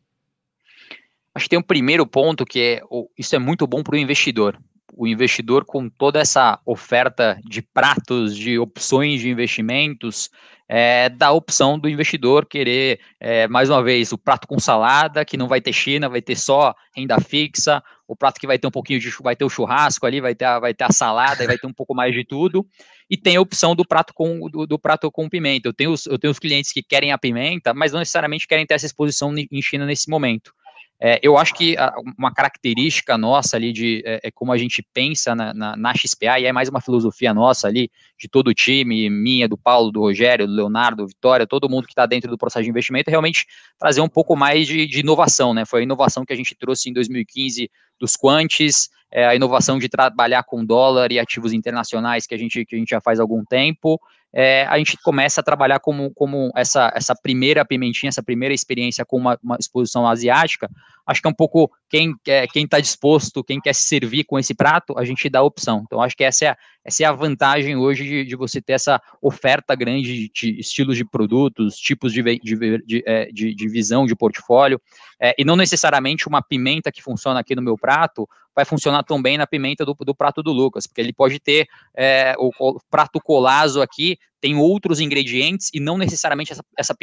Acho que tem um primeiro ponto que é isso é muito bom para o investidor. O investidor, com toda essa oferta de pratos, de opções de investimentos, é, da opção do investidor querer, é, mais uma vez, o prato com salada, que não vai ter China, vai ter só renda fixa, o prato que vai ter um pouquinho de vai ter o churrasco ali, vai ter a, vai ter a salada, e vai ter um pouco mais de tudo, e tem a opção do prato com do, do, prato com pimenta. Eu tenho, os, eu tenho os clientes que querem a pimenta, mas não necessariamente querem ter essa exposição em China nesse momento. É, eu acho que uma característica nossa ali de é, é como a gente pensa na, na, na, XPA, e é mais uma filosofia nossa ali, de todo o time, minha, do Paulo, do Rogério, do Leonardo, Vitória, todo mundo que está dentro do processo de investimento, é realmente trazer um pouco mais de, de, inovação, né? Foi a inovação que a gente trouxe em 2015 dos quantes, é, a inovação de trabalhar com dólar e ativos internacionais que a gente, que a gente já faz há algum tempo, é, a gente começa a trabalhar como, como essa, essa primeira pimentinha, essa primeira experiência com uma, uma exposição asiática, acho que é um pouco quem quer, quem está disposto, quem quer se servir com esse prato, a gente dá a opção. Então, acho que essa é a, essa é a vantagem hoje de, de você ter essa oferta grande de, de estilos de produtos, tipos de, de, é, de, de visão de portfólio, é, e não necessariamente uma pimenta que funciona aqui no meu prato vai funcionar tão bem na pimenta do, do prato do Lucas, porque ele pode ter é, o, o, prato colazo aqui, tem outros ingredientes e não necessariamente essa, essa,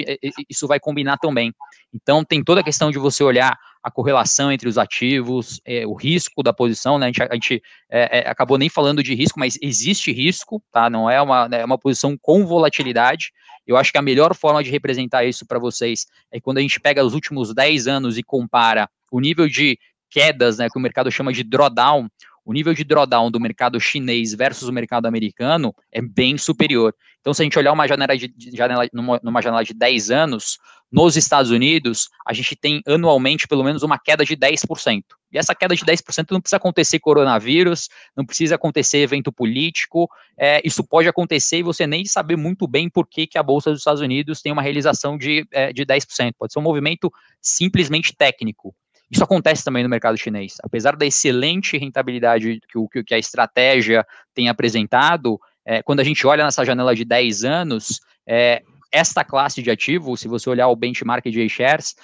isso vai combinar tão bem. Então, tem toda a questão de você olhar a correlação entre os ativos, é, o risco da posição, né? A gente, a gente é, é acabou nem falando de risco, mas existe risco, tá? Não é uma, é uma posição com volatilidade. Eu acho que a melhor forma de representar isso para vocês é quando a gente pega os últimos 10 anos e compara o nível de quedas, né, que o mercado chama de drawdown, o nível de drawdown do mercado chinês versus o mercado americano é bem superior. Então, se a gente olhar uma janela de, janela, numa, numa janela de 10 anos, nos Estados Unidos, a gente tem anualmente pelo menos uma queda de 10%. E essa queda de 10% não precisa acontecer coronavírus, não precisa acontecer evento político, é, isso pode acontecer e você nem saber muito bem por que, que a Bolsa dos Estados Unidos tem uma realização de, é, de 10%. Pode ser um movimento simplesmente técnico. Isso acontece também no mercado chinês. Apesar da excelente rentabilidade que, que a estratégia tem apresentado, é, quando a gente olha nessa janela de 10 anos, é, esta classe de ativo, se você olhar o benchmark de A-Shares,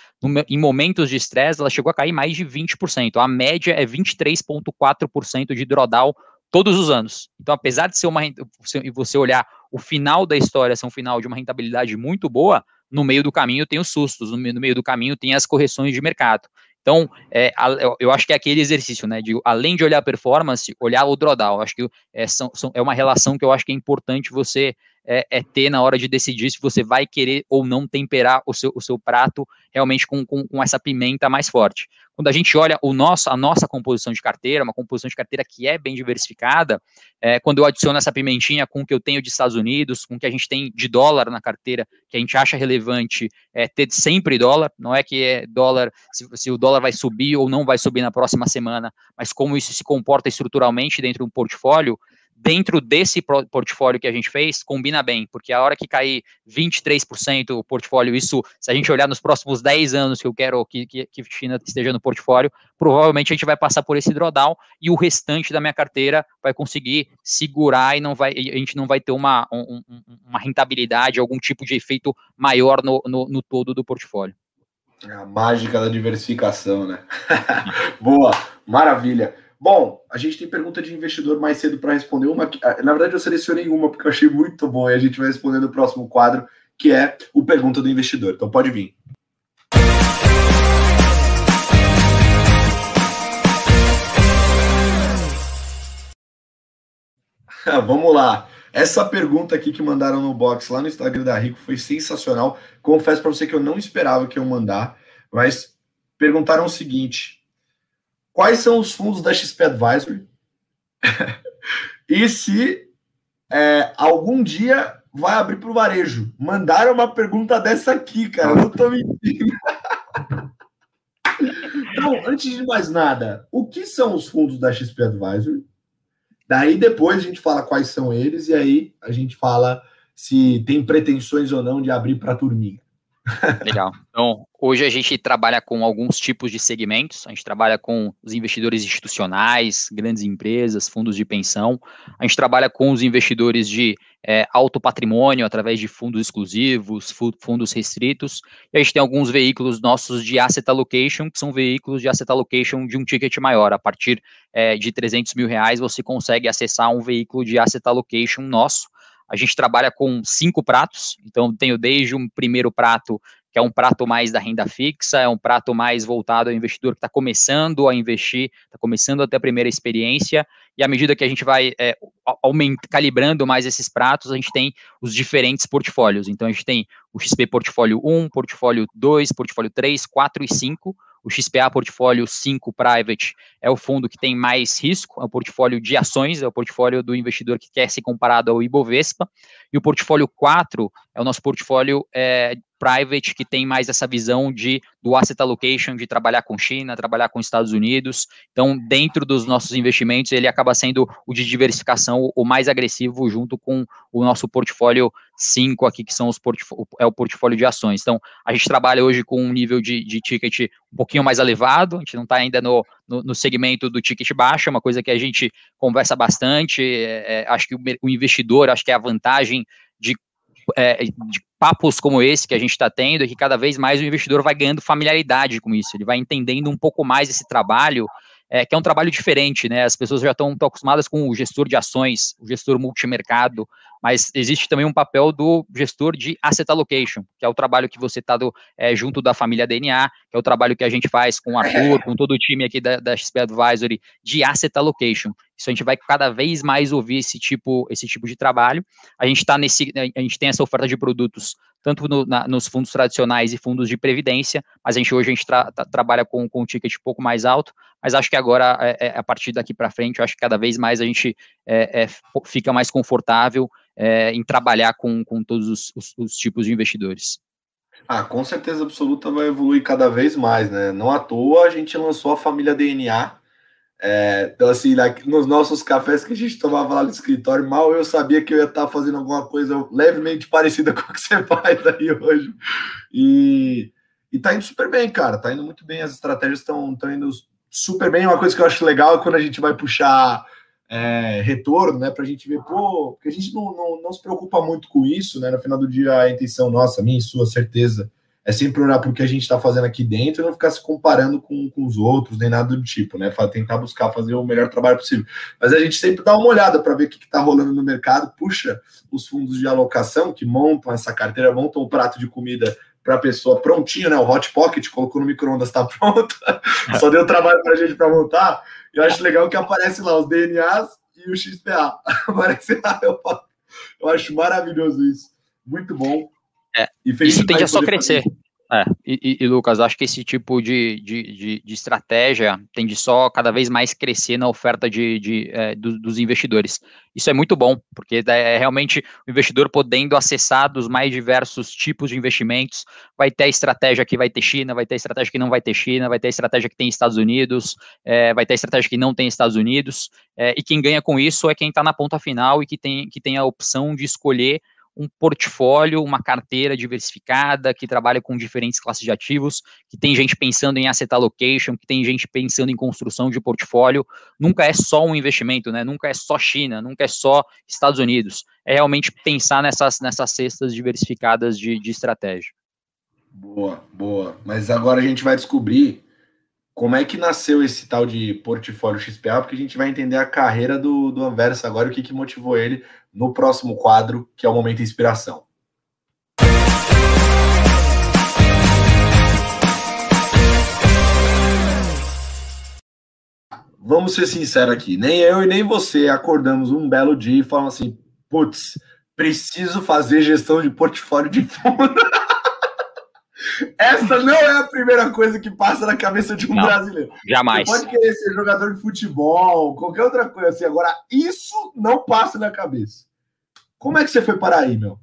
em momentos de estresse, ela chegou a cair mais de 20%. A média é 23,4% de drawdown todos os anos. Então, apesar de ser uma e você olhar o final da história ser um final de uma rentabilidade muito boa, no meio do caminho tem os sustos, no meio do caminho tem as correções de mercado. Então, é, eu acho que é aquele exercício, né? De, além de olhar a performance, olhar o drawdown. Eu acho que é, são, são, é uma relação que eu acho que é importante você é, é, ter na hora de decidir se você vai querer ou não temperar o seu, o seu prato realmente com, com, com essa pimenta mais forte. Quando a gente olha o nosso, a nossa composição de carteira, uma composição de carteira que é bem diversificada, é, quando eu adiciono essa pimentinha com o que eu tenho de Estados Unidos, com o que a gente tem de dólar na carteira, que a gente acha relevante é, ter sempre dólar, não é que é dólar, se, se o dólar vai subir ou não vai subir na próxima semana, mas como isso se comporta estruturalmente dentro de um portfólio, dentro desse portfólio que a gente fez, combina bem, porque a hora que cair 23% o portfólio, isso, se a gente olhar nos próximos 10 anos que eu quero que, que, que China esteja no portfólio, provavelmente a gente vai passar por esse drawdown e o restante da minha carteira vai conseguir segurar e não vai, a gente não vai ter uma, um, uma rentabilidade, algum tipo de efeito maior no, no, no todo do portfólio. A mágica da diversificação, né? Boa, maravilha. Bom, a gente tem pergunta de investidor mais cedo para responder. Uma, ah, na verdade, eu selecionei uma porque eu achei muito bom e a gente vai responder no próximo quadro, que é o Pergunta do Investidor. Então pode vir. Vamos lá. Essa pergunta aqui que mandaram no box lá no Instagram da Rico foi sensacional. Confesso para você que eu não esperava que eu mandar, mas perguntaram o seguinte: quais são os fundos da XP Advisory e se é, algum dia vai abrir para o varejo. Mandaram uma pergunta dessa aqui, cara. Eu não tô mentindo. então, antes de mais nada, o que são os fundos da XP Advisory? Daí depois a gente fala quais são eles e aí a gente fala se tem pretensões ou não de abrir para a turminha. Legal. Então, hoje a gente trabalha com alguns tipos de segmentos. A gente trabalha com os investidores institucionais, grandes empresas, fundos de pensão. A gente trabalha com os investidores de é, alto patrimônio, através de fundos exclusivos, fundos restritos. E a gente tem alguns veículos nossos de asset allocation, que são veículos de asset allocation de um ticket maior. A partir é, de 300 mil reais, você consegue acessar um veículo de asset allocation nosso a gente trabalha com cinco pratos, então tenho desde um primeiro prato, que é um prato mais da renda fixa, é um prato mais voltado ao investidor que está começando a investir, está começando a ter a primeira experiência, e à medida que a gente vai é, calibrando mais esses pratos, a gente tem os diferentes portfólios. Então a gente tem o XP Portfólio 1, Portfólio 2, Portfólio 3, 4 e 5, o XPA Portfólio 5 Private é o fundo que tem mais risco, é o portfólio de ações, é o portfólio do investidor que quer ser comparado ao Ibovespa. E o portfólio 4 é o nosso portfólio é, private que tem mais essa visão de do asset allocation, de trabalhar com China, trabalhar com Estados Unidos. Então, dentro dos nossos investimentos, ele acaba sendo o de diversificação o mais agressivo junto com o nosso portfólio 5 aqui, que são os é o portfólio de ações. Então, a gente trabalha hoje com um nível de, de ticket um pouquinho mais elevado, a gente não está ainda no, no, no, segmento do ticket baixo, é uma coisa que a gente conversa bastante, é, é, acho que o, o investidor, acho que é a vantagem de é, de papos como esse que a gente está tendo, que cada vez mais o investidor vai ganhando familiaridade com isso, ele vai entendendo um pouco mais esse trabalho, é, que é um trabalho diferente, né? As pessoas já estão acostumadas com o gestor de ações, o gestor multimercado, mas existe também um papel do gestor de asset allocation, que é o trabalho que você está é, junto da família DNA, que é o trabalho que a gente faz com o Arthur, com todo o time aqui da, da XP Advisory, de asset allocation. Isso a gente vai cada vez mais ouvir esse tipo, esse tipo de trabalho. A gente está nesse, a gente tem essa oferta de produtos tanto no, na, nos fundos tradicionais e fundos de previdência, mas a gente hoje a gente tra, tra, trabalha com, com um ticket um pouco mais alto, mas acho que agora, é, é, a partir daqui para frente, acho que cada vez mais a gente é, é fica mais confortável é, em trabalhar com, com todos os, os, os tipos de investidores. Ah, com certeza absoluta vai evoluir cada vez mais, né? Não à toa a gente lançou a família DNA, é, então, assim, nos nossos cafés que a gente tomava lá no escritório, mal eu sabia que eu ia estar fazendo alguma coisa levemente parecida com o que você faz aí hoje. E, e tá indo super bem, cara. Tá indo muito bem. As estratégias estão indo super bem. Uma coisa que eu acho legal é quando a gente vai puxar é, retorno, né? Pra gente ver, pô, porque a gente não, não, não se preocupa muito com isso, né? No final do dia, a intenção nossa, minha e sua certeza é sempre olhar para o que a gente está fazendo aqui dentro e não ficar se comparando com, com os outros, nem nada do tipo, né? Tentar buscar fazer o melhor trabalho possível. Mas a gente sempre dá uma olhada para ver o que está rolando no mercado, puxa os fundos de alocação que montam essa carteira, montam o prato de comida para a pessoa prontinho, né? O hot pocket, colocou no micro-ondas, está pronto. Só deu trabalho para a gente para montar. Eu acho legal que aparece lá os DNAs e o XPA. Aparece lá, eu, eu acho maravilhoso isso. Muito bom. É, isso tende a só crescer. É, e, e, Lucas, acho que esse tipo de, de, de, de, estratégia tende só cada vez mais crescer na oferta de, de é, do, dos investidores. Isso é muito bom, porque é realmente o investidor podendo acessar dos mais diversos tipos de investimentos. Vai ter a estratégia que vai ter China, vai ter a estratégia que não vai ter China, vai ter a estratégia que tem Estados Unidos, é, vai ter a estratégia que não tem Estados Unidos. É, e quem ganha com isso é quem está na ponta final e que tem, que tem a opção de escolher um portfólio, uma carteira diversificada, que trabalha com diferentes classes de ativos, que tem gente pensando em asset allocation, que tem gente pensando em construção de portfólio. Nunca é só um investimento, né? Nunca é só China, nunca é só Estados Unidos. É realmente pensar nessas, nessas cestas diversificadas de, de estratégia. Boa, boa. Mas agora a gente vai descobrir como é que nasceu esse tal de portfólio XPA, porque a gente vai entender a carreira do, do Anversa agora, o que, que motivou ele no próximo quadro, que é o Momento Inspiração. Vamos ser sinceros aqui, nem eu e nem você acordamos um belo dia e falamos assim, putz, preciso fazer gestão de portfólio de fundo. Essa não é a primeira coisa que passa na cabeça de um não, brasileiro. Jamais. Você pode querer ser jogador de futebol, qualquer outra coisa assim. Agora, isso não passa na cabeça. Como é que você foi parar aí, meu?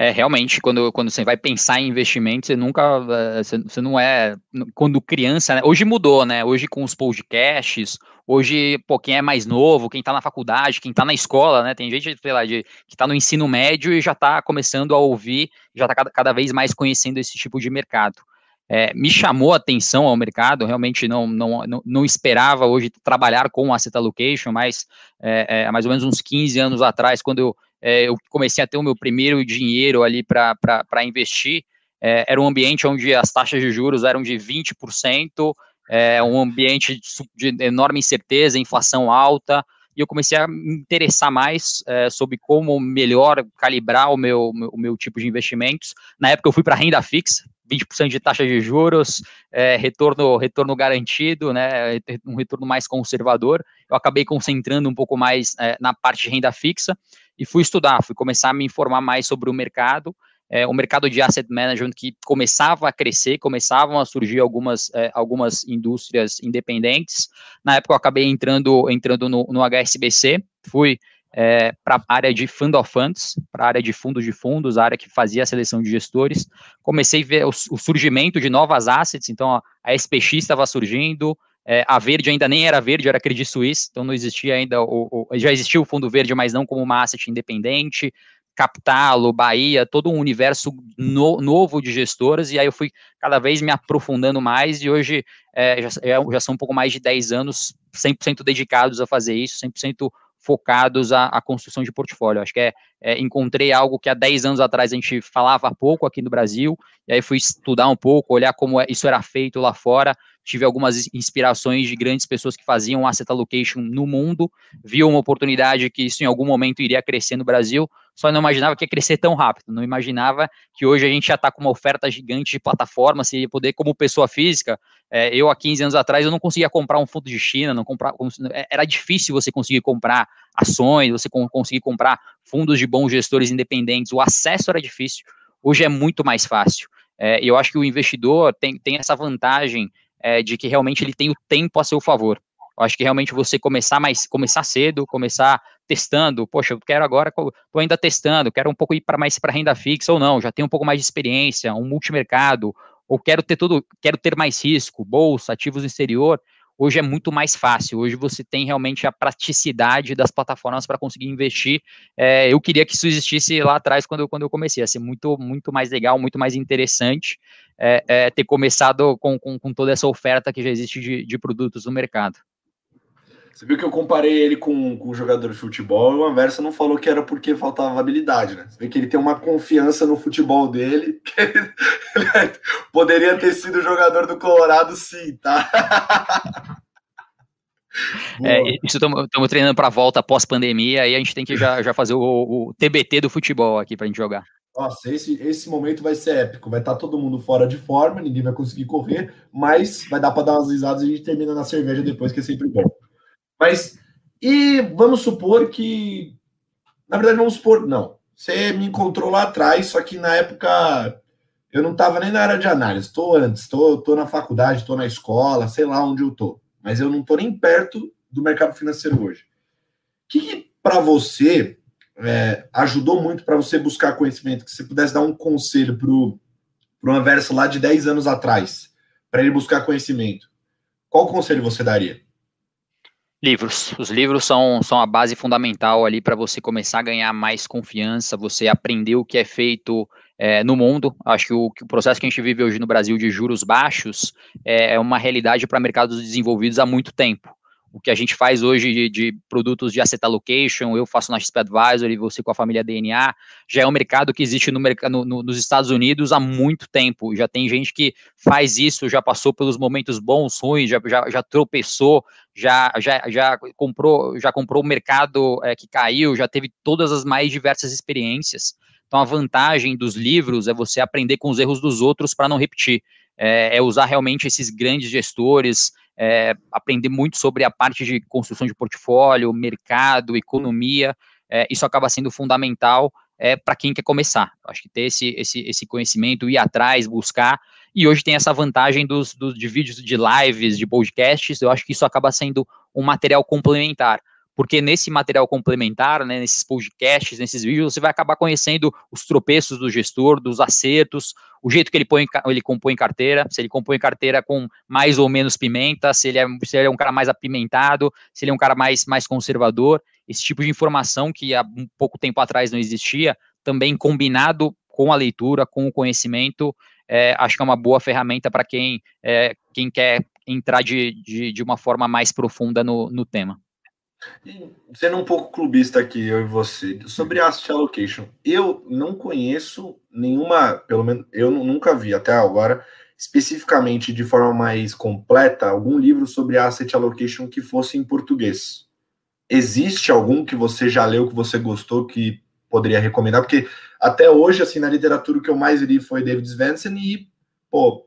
É, realmente, quando, quando você vai pensar em investimento, você nunca, eh, você, você não é, quando criança, né? hoje mudou, né, hoje com os podcasts, hoje, pô, quem é mais novo, quem tá na faculdade, quem tá na escola, né, tem gente, sei lá, de, que tá no ensino médio e já tá começando a ouvir, já tá cada, cada vez mais conhecendo esse tipo de mercado. É, me chamou a atenção ao mercado, realmente não, não, não, não esperava hoje trabalhar com asset allocation, mas é, é, mais ou menos uns 15 anos atrás, quando eu eu comecei a ter o meu primeiro dinheiro ali para investir, é, era um ambiente onde as taxas de juros eram de 20%, é, um ambiente de enorme incerteza, inflação alta, e eu comecei a me interessar mais é, sobre como melhor calibrar o meu, o meu tipo de investimentos. Na época eu fui para renda fixa, 20% de taxa de juros, é, retorno, retorno garantido, né, um retorno mais conservador. Eu acabei concentrando um pouco mais é, na parte de renda fixa e fui estudar, fui começar a me informar mais sobre o mercado, é, o mercado de asset management que começava a crescer, começavam a surgir algumas, é, algumas indústrias independentes. Na época eu acabei entrando, entrando no, no HSBC, fui é, para a área de fund of funds, para a área de fundos de fundos, a área que fazia a seleção de gestores. Comecei a ver o, o surgimento de novas assets, então a, a SPX estava surgindo, é, a verde ainda nem era verde, era Credit Suisse, então não existia ainda, o, o, já existia o fundo verde, mas não como uma asset independente. Capitalo, Bahia, todo um universo no, novo de gestoras, e aí eu fui cada vez me aprofundando mais, e hoje é, já, já são um pouco mais de 10 anos 100% dedicados a fazer isso, 100% focados à, à, construção de portfólio. Acho que é, é, encontrei algo que há 10 anos atrás a gente falava pouco aqui no Brasil, e aí fui estudar um pouco, olhar como é, isso era feito lá fora, tive algumas inspirações de grandes pessoas que faziam asset allocation no mundo, vi uma oportunidade que isso em algum momento iria crescer no Brasil, só não imaginava que ia crescer tão rápido, não imaginava que hoje a gente já está com uma oferta gigante de plataforma, se poder, como pessoa física, é, eu há 15 anos atrás eu não conseguia comprar um fundo de China, não comprar, é, era difícil você conseguir comprar ações, você conseguir comprar fundos de bons gestores independentes, o acesso era difícil, hoje é muito mais fácil. É, eu acho que o investidor tem, tem essa vantagem é, de que realmente ele tem o tempo a seu favor. Eu acho que realmente você começar mais, começar cedo, começar testando, poxa, eu quero agora, estou ainda testando, quero um pouco ir para mais para renda fixa ou não, já tenho um pouco mais de experiência, um multimercado, ou quero ter tudo, quero ter mais risco, bolsa, ativos no exterior hoje é muito mais fácil. Hoje você tem realmente a praticidade das plataformas para conseguir investir. É, eu queria que isso existisse lá atrás quando eu, quando eu comecei. Ia ser muito, muito mais legal, muito mais interessante é, é, ter começado com, com, com, toda essa oferta que já existe de, de produtos no mercado. Você viu que eu comparei ele com, com um jogador de futebol e o Anversa não falou que era porque faltava habilidade, né? Você vê que ele tem uma confiança no futebol dele que ele, ele poderia ter sido jogador do Colorado sim, tá? É, isso estamos treinando para a volta pós-pandemia e a gente tem que já, já fazer o, o TBT do futebol aqui para a gente jogar. Nossa, esse, esse momento vai ser épico. Vai estar tá todo mundo fora de forma, ninguém vai conseguir correr, mas vai dar para dar umas risadas e a gente termina na cerveja depois, que é sempre bom. Mas, e vamos supor que. Na verdade, vamos supor, não. Você me encontrou lá atrás, só que na época eu não estava nem na área de análise. Estou antes, estou na faculdade, estou na escola, sei lá onde eu estou. Mas eu não estou nem perto do mercado financeiro hoje. O que, que para você é, ajudou muito para você buscar conhecimento? Que você pudesse dar um conselho para o Anverso lá de 10 anos atrás, para ele buscar conhecimento. Qual conselho você daria? Livros. Os livros são, são a base fundamental ali para você começar a ganhar mais confiança, você aprender o que é feito é, no mundo. Acho que o, que o, processo que a gente vive hoje no Brasil de juros baixos é, é uma realidade para mercados desenvolvidos há muito tempo o que a gente faz hoje de, de, produtos de asset allocation, eu faço na XP Advisor e você com a família DNA, já é um mercado que existe no, no, nos Estados Unidos há muito tempo. Já tem gente que faz isso, já passou pelos momentos bons, ruins, já, já, já tropeçou, já, já, já comprou já comprou o mercado é, que caiu, já teve todas as mais diversas experiências. Então a vantagem dos livros é você aprender com os erros dos outros para não repetir. É, é usar realmente esses grandes gestores, é, aprender muito sobre a parte de construção de portfólio, mercado, economia. É, isso acaba sendo fundamental é, para quem quer começar. Acho que ter esse, esse, esse conhecimento, ir atrás, buscar. E hoje tem essa vantagem dos, dos de vídeos de lives, de podcasts. Eu acho que isso acaba sendo um material complementar porque nesse material complementar, né, nesses podcasts, nesses vídeos, você vai acabar conhecendo os tropeços do gestor, dos acertos, o jeito que ele, põe, ele compõe carteira, se ele compõe carteira com mais ou menos pimenta, se ele, é, se ele é um cara mais apimentado, se ele é um cara mais, mais conservador, esse tipo de informação que há um pouco tempo atrás não existia, também combinado com a leitura, com o conhecimento, é, acho que é uma boa ferramenta para quem, é, quem quer entrar de, de, de, uma forma mais profunda no, no tema. E sendo um pouco clubista aqui, eu e você, sobre asset allocation, eu não conheço nenhuma, pelo menos eu nunca vi até agora, especificamente de forma mais completa, algum livro sobre asset allocation que fosse em português. Existe algum que você já leu, que você gostou, que poderia recomendar? Porque até hoje, assim, na literatura, o que eu mais li foi David Svensson e, pô,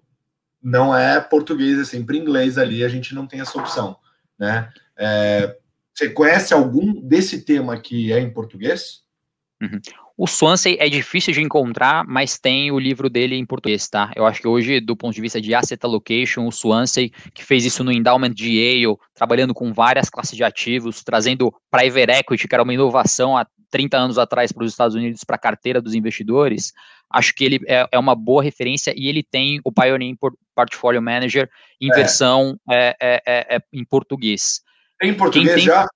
não é português, é sempre inglês ali, a gente não tem essa opção, né? É, você conhece algum desse tema que é em português? Uhum. O Swansea é difícil de encontrar, mas tem o livro dele em português, tá? Eu acho que hoje, do ponto de vista de asset allocation, o Swansea, que fez isso no endowment de Yale, trabalhando com várias classes de ativos, trazendo private equity, que era uma inovação há 30 anos atrás para os Estados Unidos, para a carteira dos investidores, acho que ele é, é, uma boa referência e ele tem o Pioneer Portfolio Manager em é. versão é, é, é, em português. Tem em português tem, já?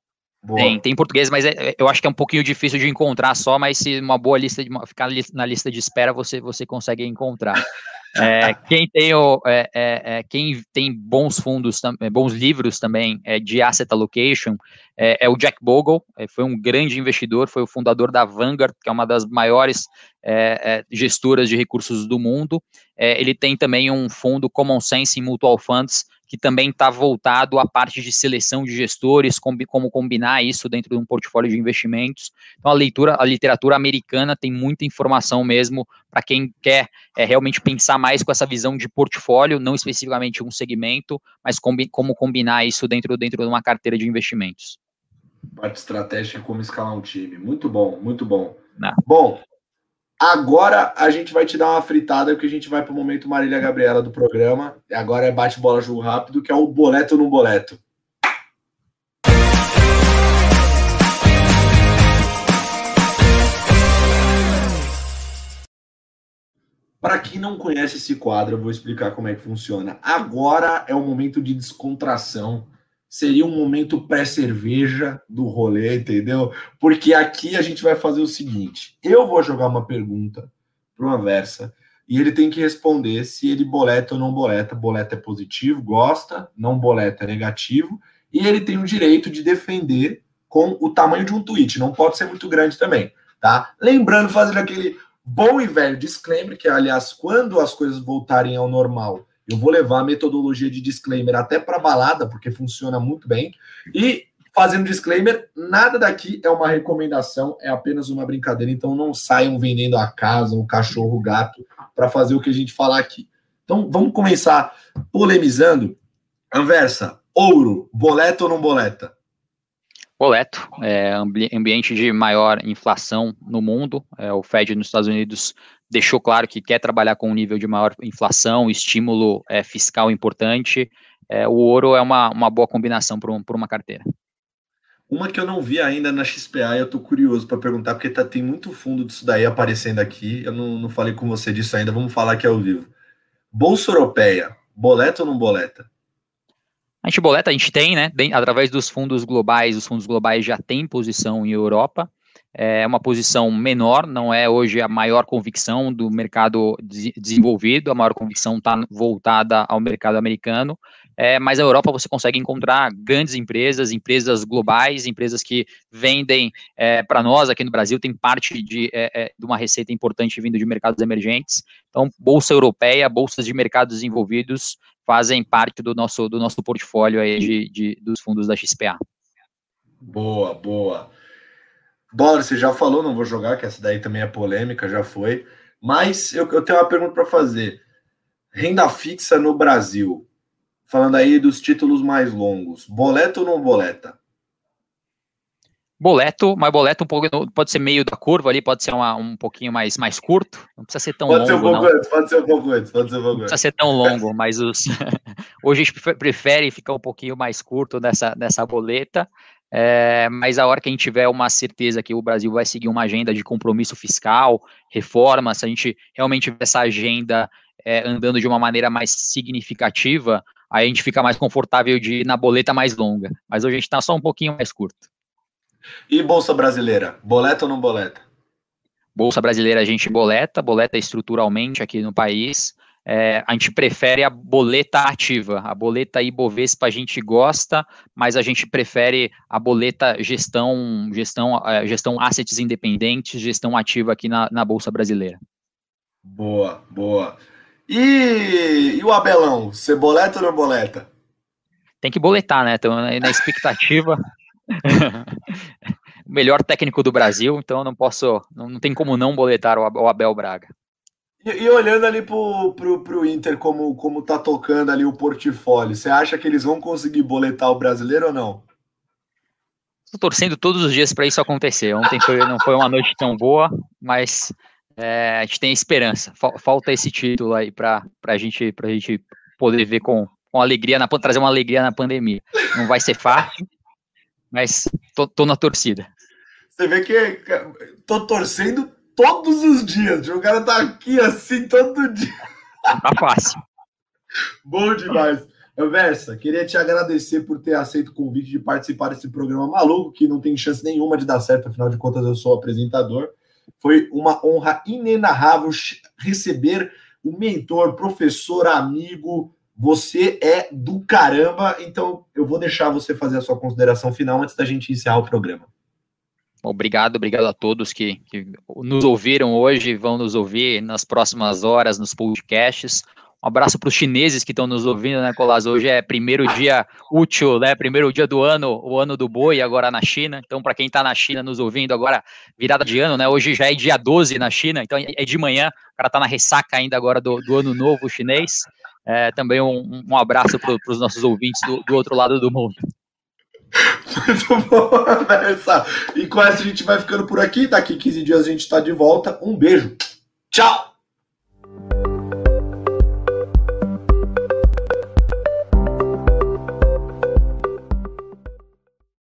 Boa. Tem, tem em português, mas eu acho que é um pouquinho difícil de encontrar só, mas se uma boa lista de ficar na lista de espera, você, você consegue encontrar. É, quem, tem o, é, é, é, quem tem bons fundos, é, bons livros também é, de asset allocation é, o Jack Bogle, foi um grande investidor, foi o fundador da Vanguard, que é uma das maiores gestoras de recursos do mundo. ele tem também um fundo Common Sense em Mutual Funds, que também está voltado à parte de seleção de gestores, como combinar isso dentro de um portfólio de investimentos. Então, a leitura, a literatura americana tem muita informação mesmo para quem quer é, realmente pensar mais com essa visão de portfólio, não especificamente um segmento, mas combi como combinar isso dentro, dentro de uma carteira de investimentos. Parte estratégica como escalar um time. Muito bom, muito bom. Não. Bom, Agora a gente vai te dar uma fritada, porque a gente vai para o momento Marília Gabriela do programa. Agora é bate-bola jogo rápido, que é o boleto no boleto. Para quem não conhece esse quadro, eu vou explicar como é que funciona. Agora é o momento de descontração seria um momento pré-cerveja do rolê, entendeu? Porque aqui a gente vai fazer o seguinte: eu vou jogar uma pergunta para uma versa e ele tem que responder se ele boleta ou não boleta. Boleta é positivo, gosta, não boleta é negativo, e ele tem o direito de defender com o tamanho de um tweet, não pode ser muito grande também, tá? Lembrando, fazendo aquele bom e velho disclaimer, que aliás, quando as coisas voltarem ao normal, eu vou levar a metodologia de disclaimer até para balada, porque funciona muito bem. E fazendo disclaimer, nada daqui é uma recomendação, é apenas uma brincadeira. Então não saiam vendendo a casa, o cachorro, o gato, para fazer o que a gente falar aqui. Então vamos começar polemizando. Anversa, ouro, boleta ou não boleta? Boleto, é, ambiente de maior inflação no mundo. É, o Fed nos Estados Unidos deixou claro que quer trabalhar com um nível de maior inflação, estímulo é, fiscal importante. É, o ouro é uma, uma boa combinação para um, uma carteira. Uma que eu não vi ainda na XPA e eu estou curioso para perguntar, porque tá, tem muito fundo disso daí aparecendo aqui. Eu não, não falei com você disso ainda, vamos falar aqui ao vivo. Bolsa Europeia, boleta ou não boleta? A gente boleta, a gente tem, né? Através dos fundos globais, os fundos globais já têm posição em Europa é uma posição menor, não é hoje a maior convicção do mercado desenvolvido, a maior convicção está voltada ao mercado americano, é, mas a Europa você consegue encontrar grandes empresas, empresas globais, empresas que vendem é, para nós aqui no Brasil, tem parte de, é, é, de uma receita importante vindo de mercados emergentes. Então, Bolsa Europeia, bolsas de mercados desenvolvidos fazem parte do nosso, do nosso portfólio aí de, de dos fundos da XPA. Boa, boa. Dólar, você já falou, não vou jogar, que essa daí também é polêmica, já foi. Mas eu, eu tenho uma pergunta para fazer. Renda fixa no Brasil. Falando aí dos títulos mais longos. Boleta ou não boleta? Boleto, mas boleto um pouco, pode ser meio da curva ali, pode ser uma, um pouquinho mais, mais curto, não precisa ser tão pode longo. Ser um pouco não. Antes, pode ser um pouco antes, pode ser um pouco Não precisa ser tão longo, mas os, hoje a gente prefere ficar um pouquinho mais curto nessa, nessa boleta. É, mas a hora que a gente tiver uma certeza que o Brasil vai seguir uma agenda de compromisso fiscal, reforma, se a gente realmente tiver essa agenda é, andando de uma maneira mais significativa, aí a gente fica mais confortável de ir na boleta mais longa. Mas hoje a gente está só um pouquinho mais curto. E Bolsa Brasileira? Boleta ou não boleta? Bolsa Brasileira a gente boleta, boleta estruturalmente aqui no país. É, a gente prefere a boleta ativa. A boleta Ibovespa a gente gosta, mas a gente prefere a boleta gestão, gestão, é, gestão assets independentes, gestão ativa aqui na, na Bolsa Brasileira. Boa, boa. E, e o Abelão, você boleta ou não boleta? Tem que boletar, né? Estamos na expectativa. o melhor técnico do Brasil, então não posso, não, não tem como não boletar o Abel Braga. E, e, olhando ali pro, pro, pro Inter, como, como tá tocando ali o portfólio, você acha que eles vão conseguir boletar o brasileiro ou não? Estou torcendo todos os dias para isso acontecer. Ontem foi, não foi uma noite tão boa, mas é, a gente tem esperança. Falta esse título aí para a gente, a gente poder ver com, com alegria, na, trazer uma alegria na pandemia. Não vai ser fácil, mas tô, tô na torcida. Você vê que tô torcendo todos os dias. O cara tá aqui assim todo dia. Tá fácil. Bom demais. Versa, queria te agradecer por ter aceito o convite de participar desse programa maluco, que não tem chance nenhuma de dar certo, afinal de contas eu sou apresentador. Foi uma honra inenarrável receber o mentor, professor, amigo. Você é do caramba, então eu vou deixar você fazer a sua consideração final antes da gente encerrar o programa. Obrigado, obrigado a todos que, que nos ouviram hoje, vão nos ouvir nas próximas horas nos podcasts. Um abraço para os chineses que estão nos ouvindo, né, Colas? Hoje é primeiro dia útil, né? Primeiro dia do ano, o ano do boi, agora na China. Então, para quem está na China nos ouvindo, agora virada de ano, né? Hoje já é dia 12 na China, então é de manhã, o cara está na ressaca ainda agora do, do ano novo chinês. É, também um, um abraço para os nossos ouvintes do, do outro lado do mundo. Muito bom, Vanessa. E com essa a gente vai ficando por aqui. Daqui 15 dias a gente está de volta. Um beijo. Tchau!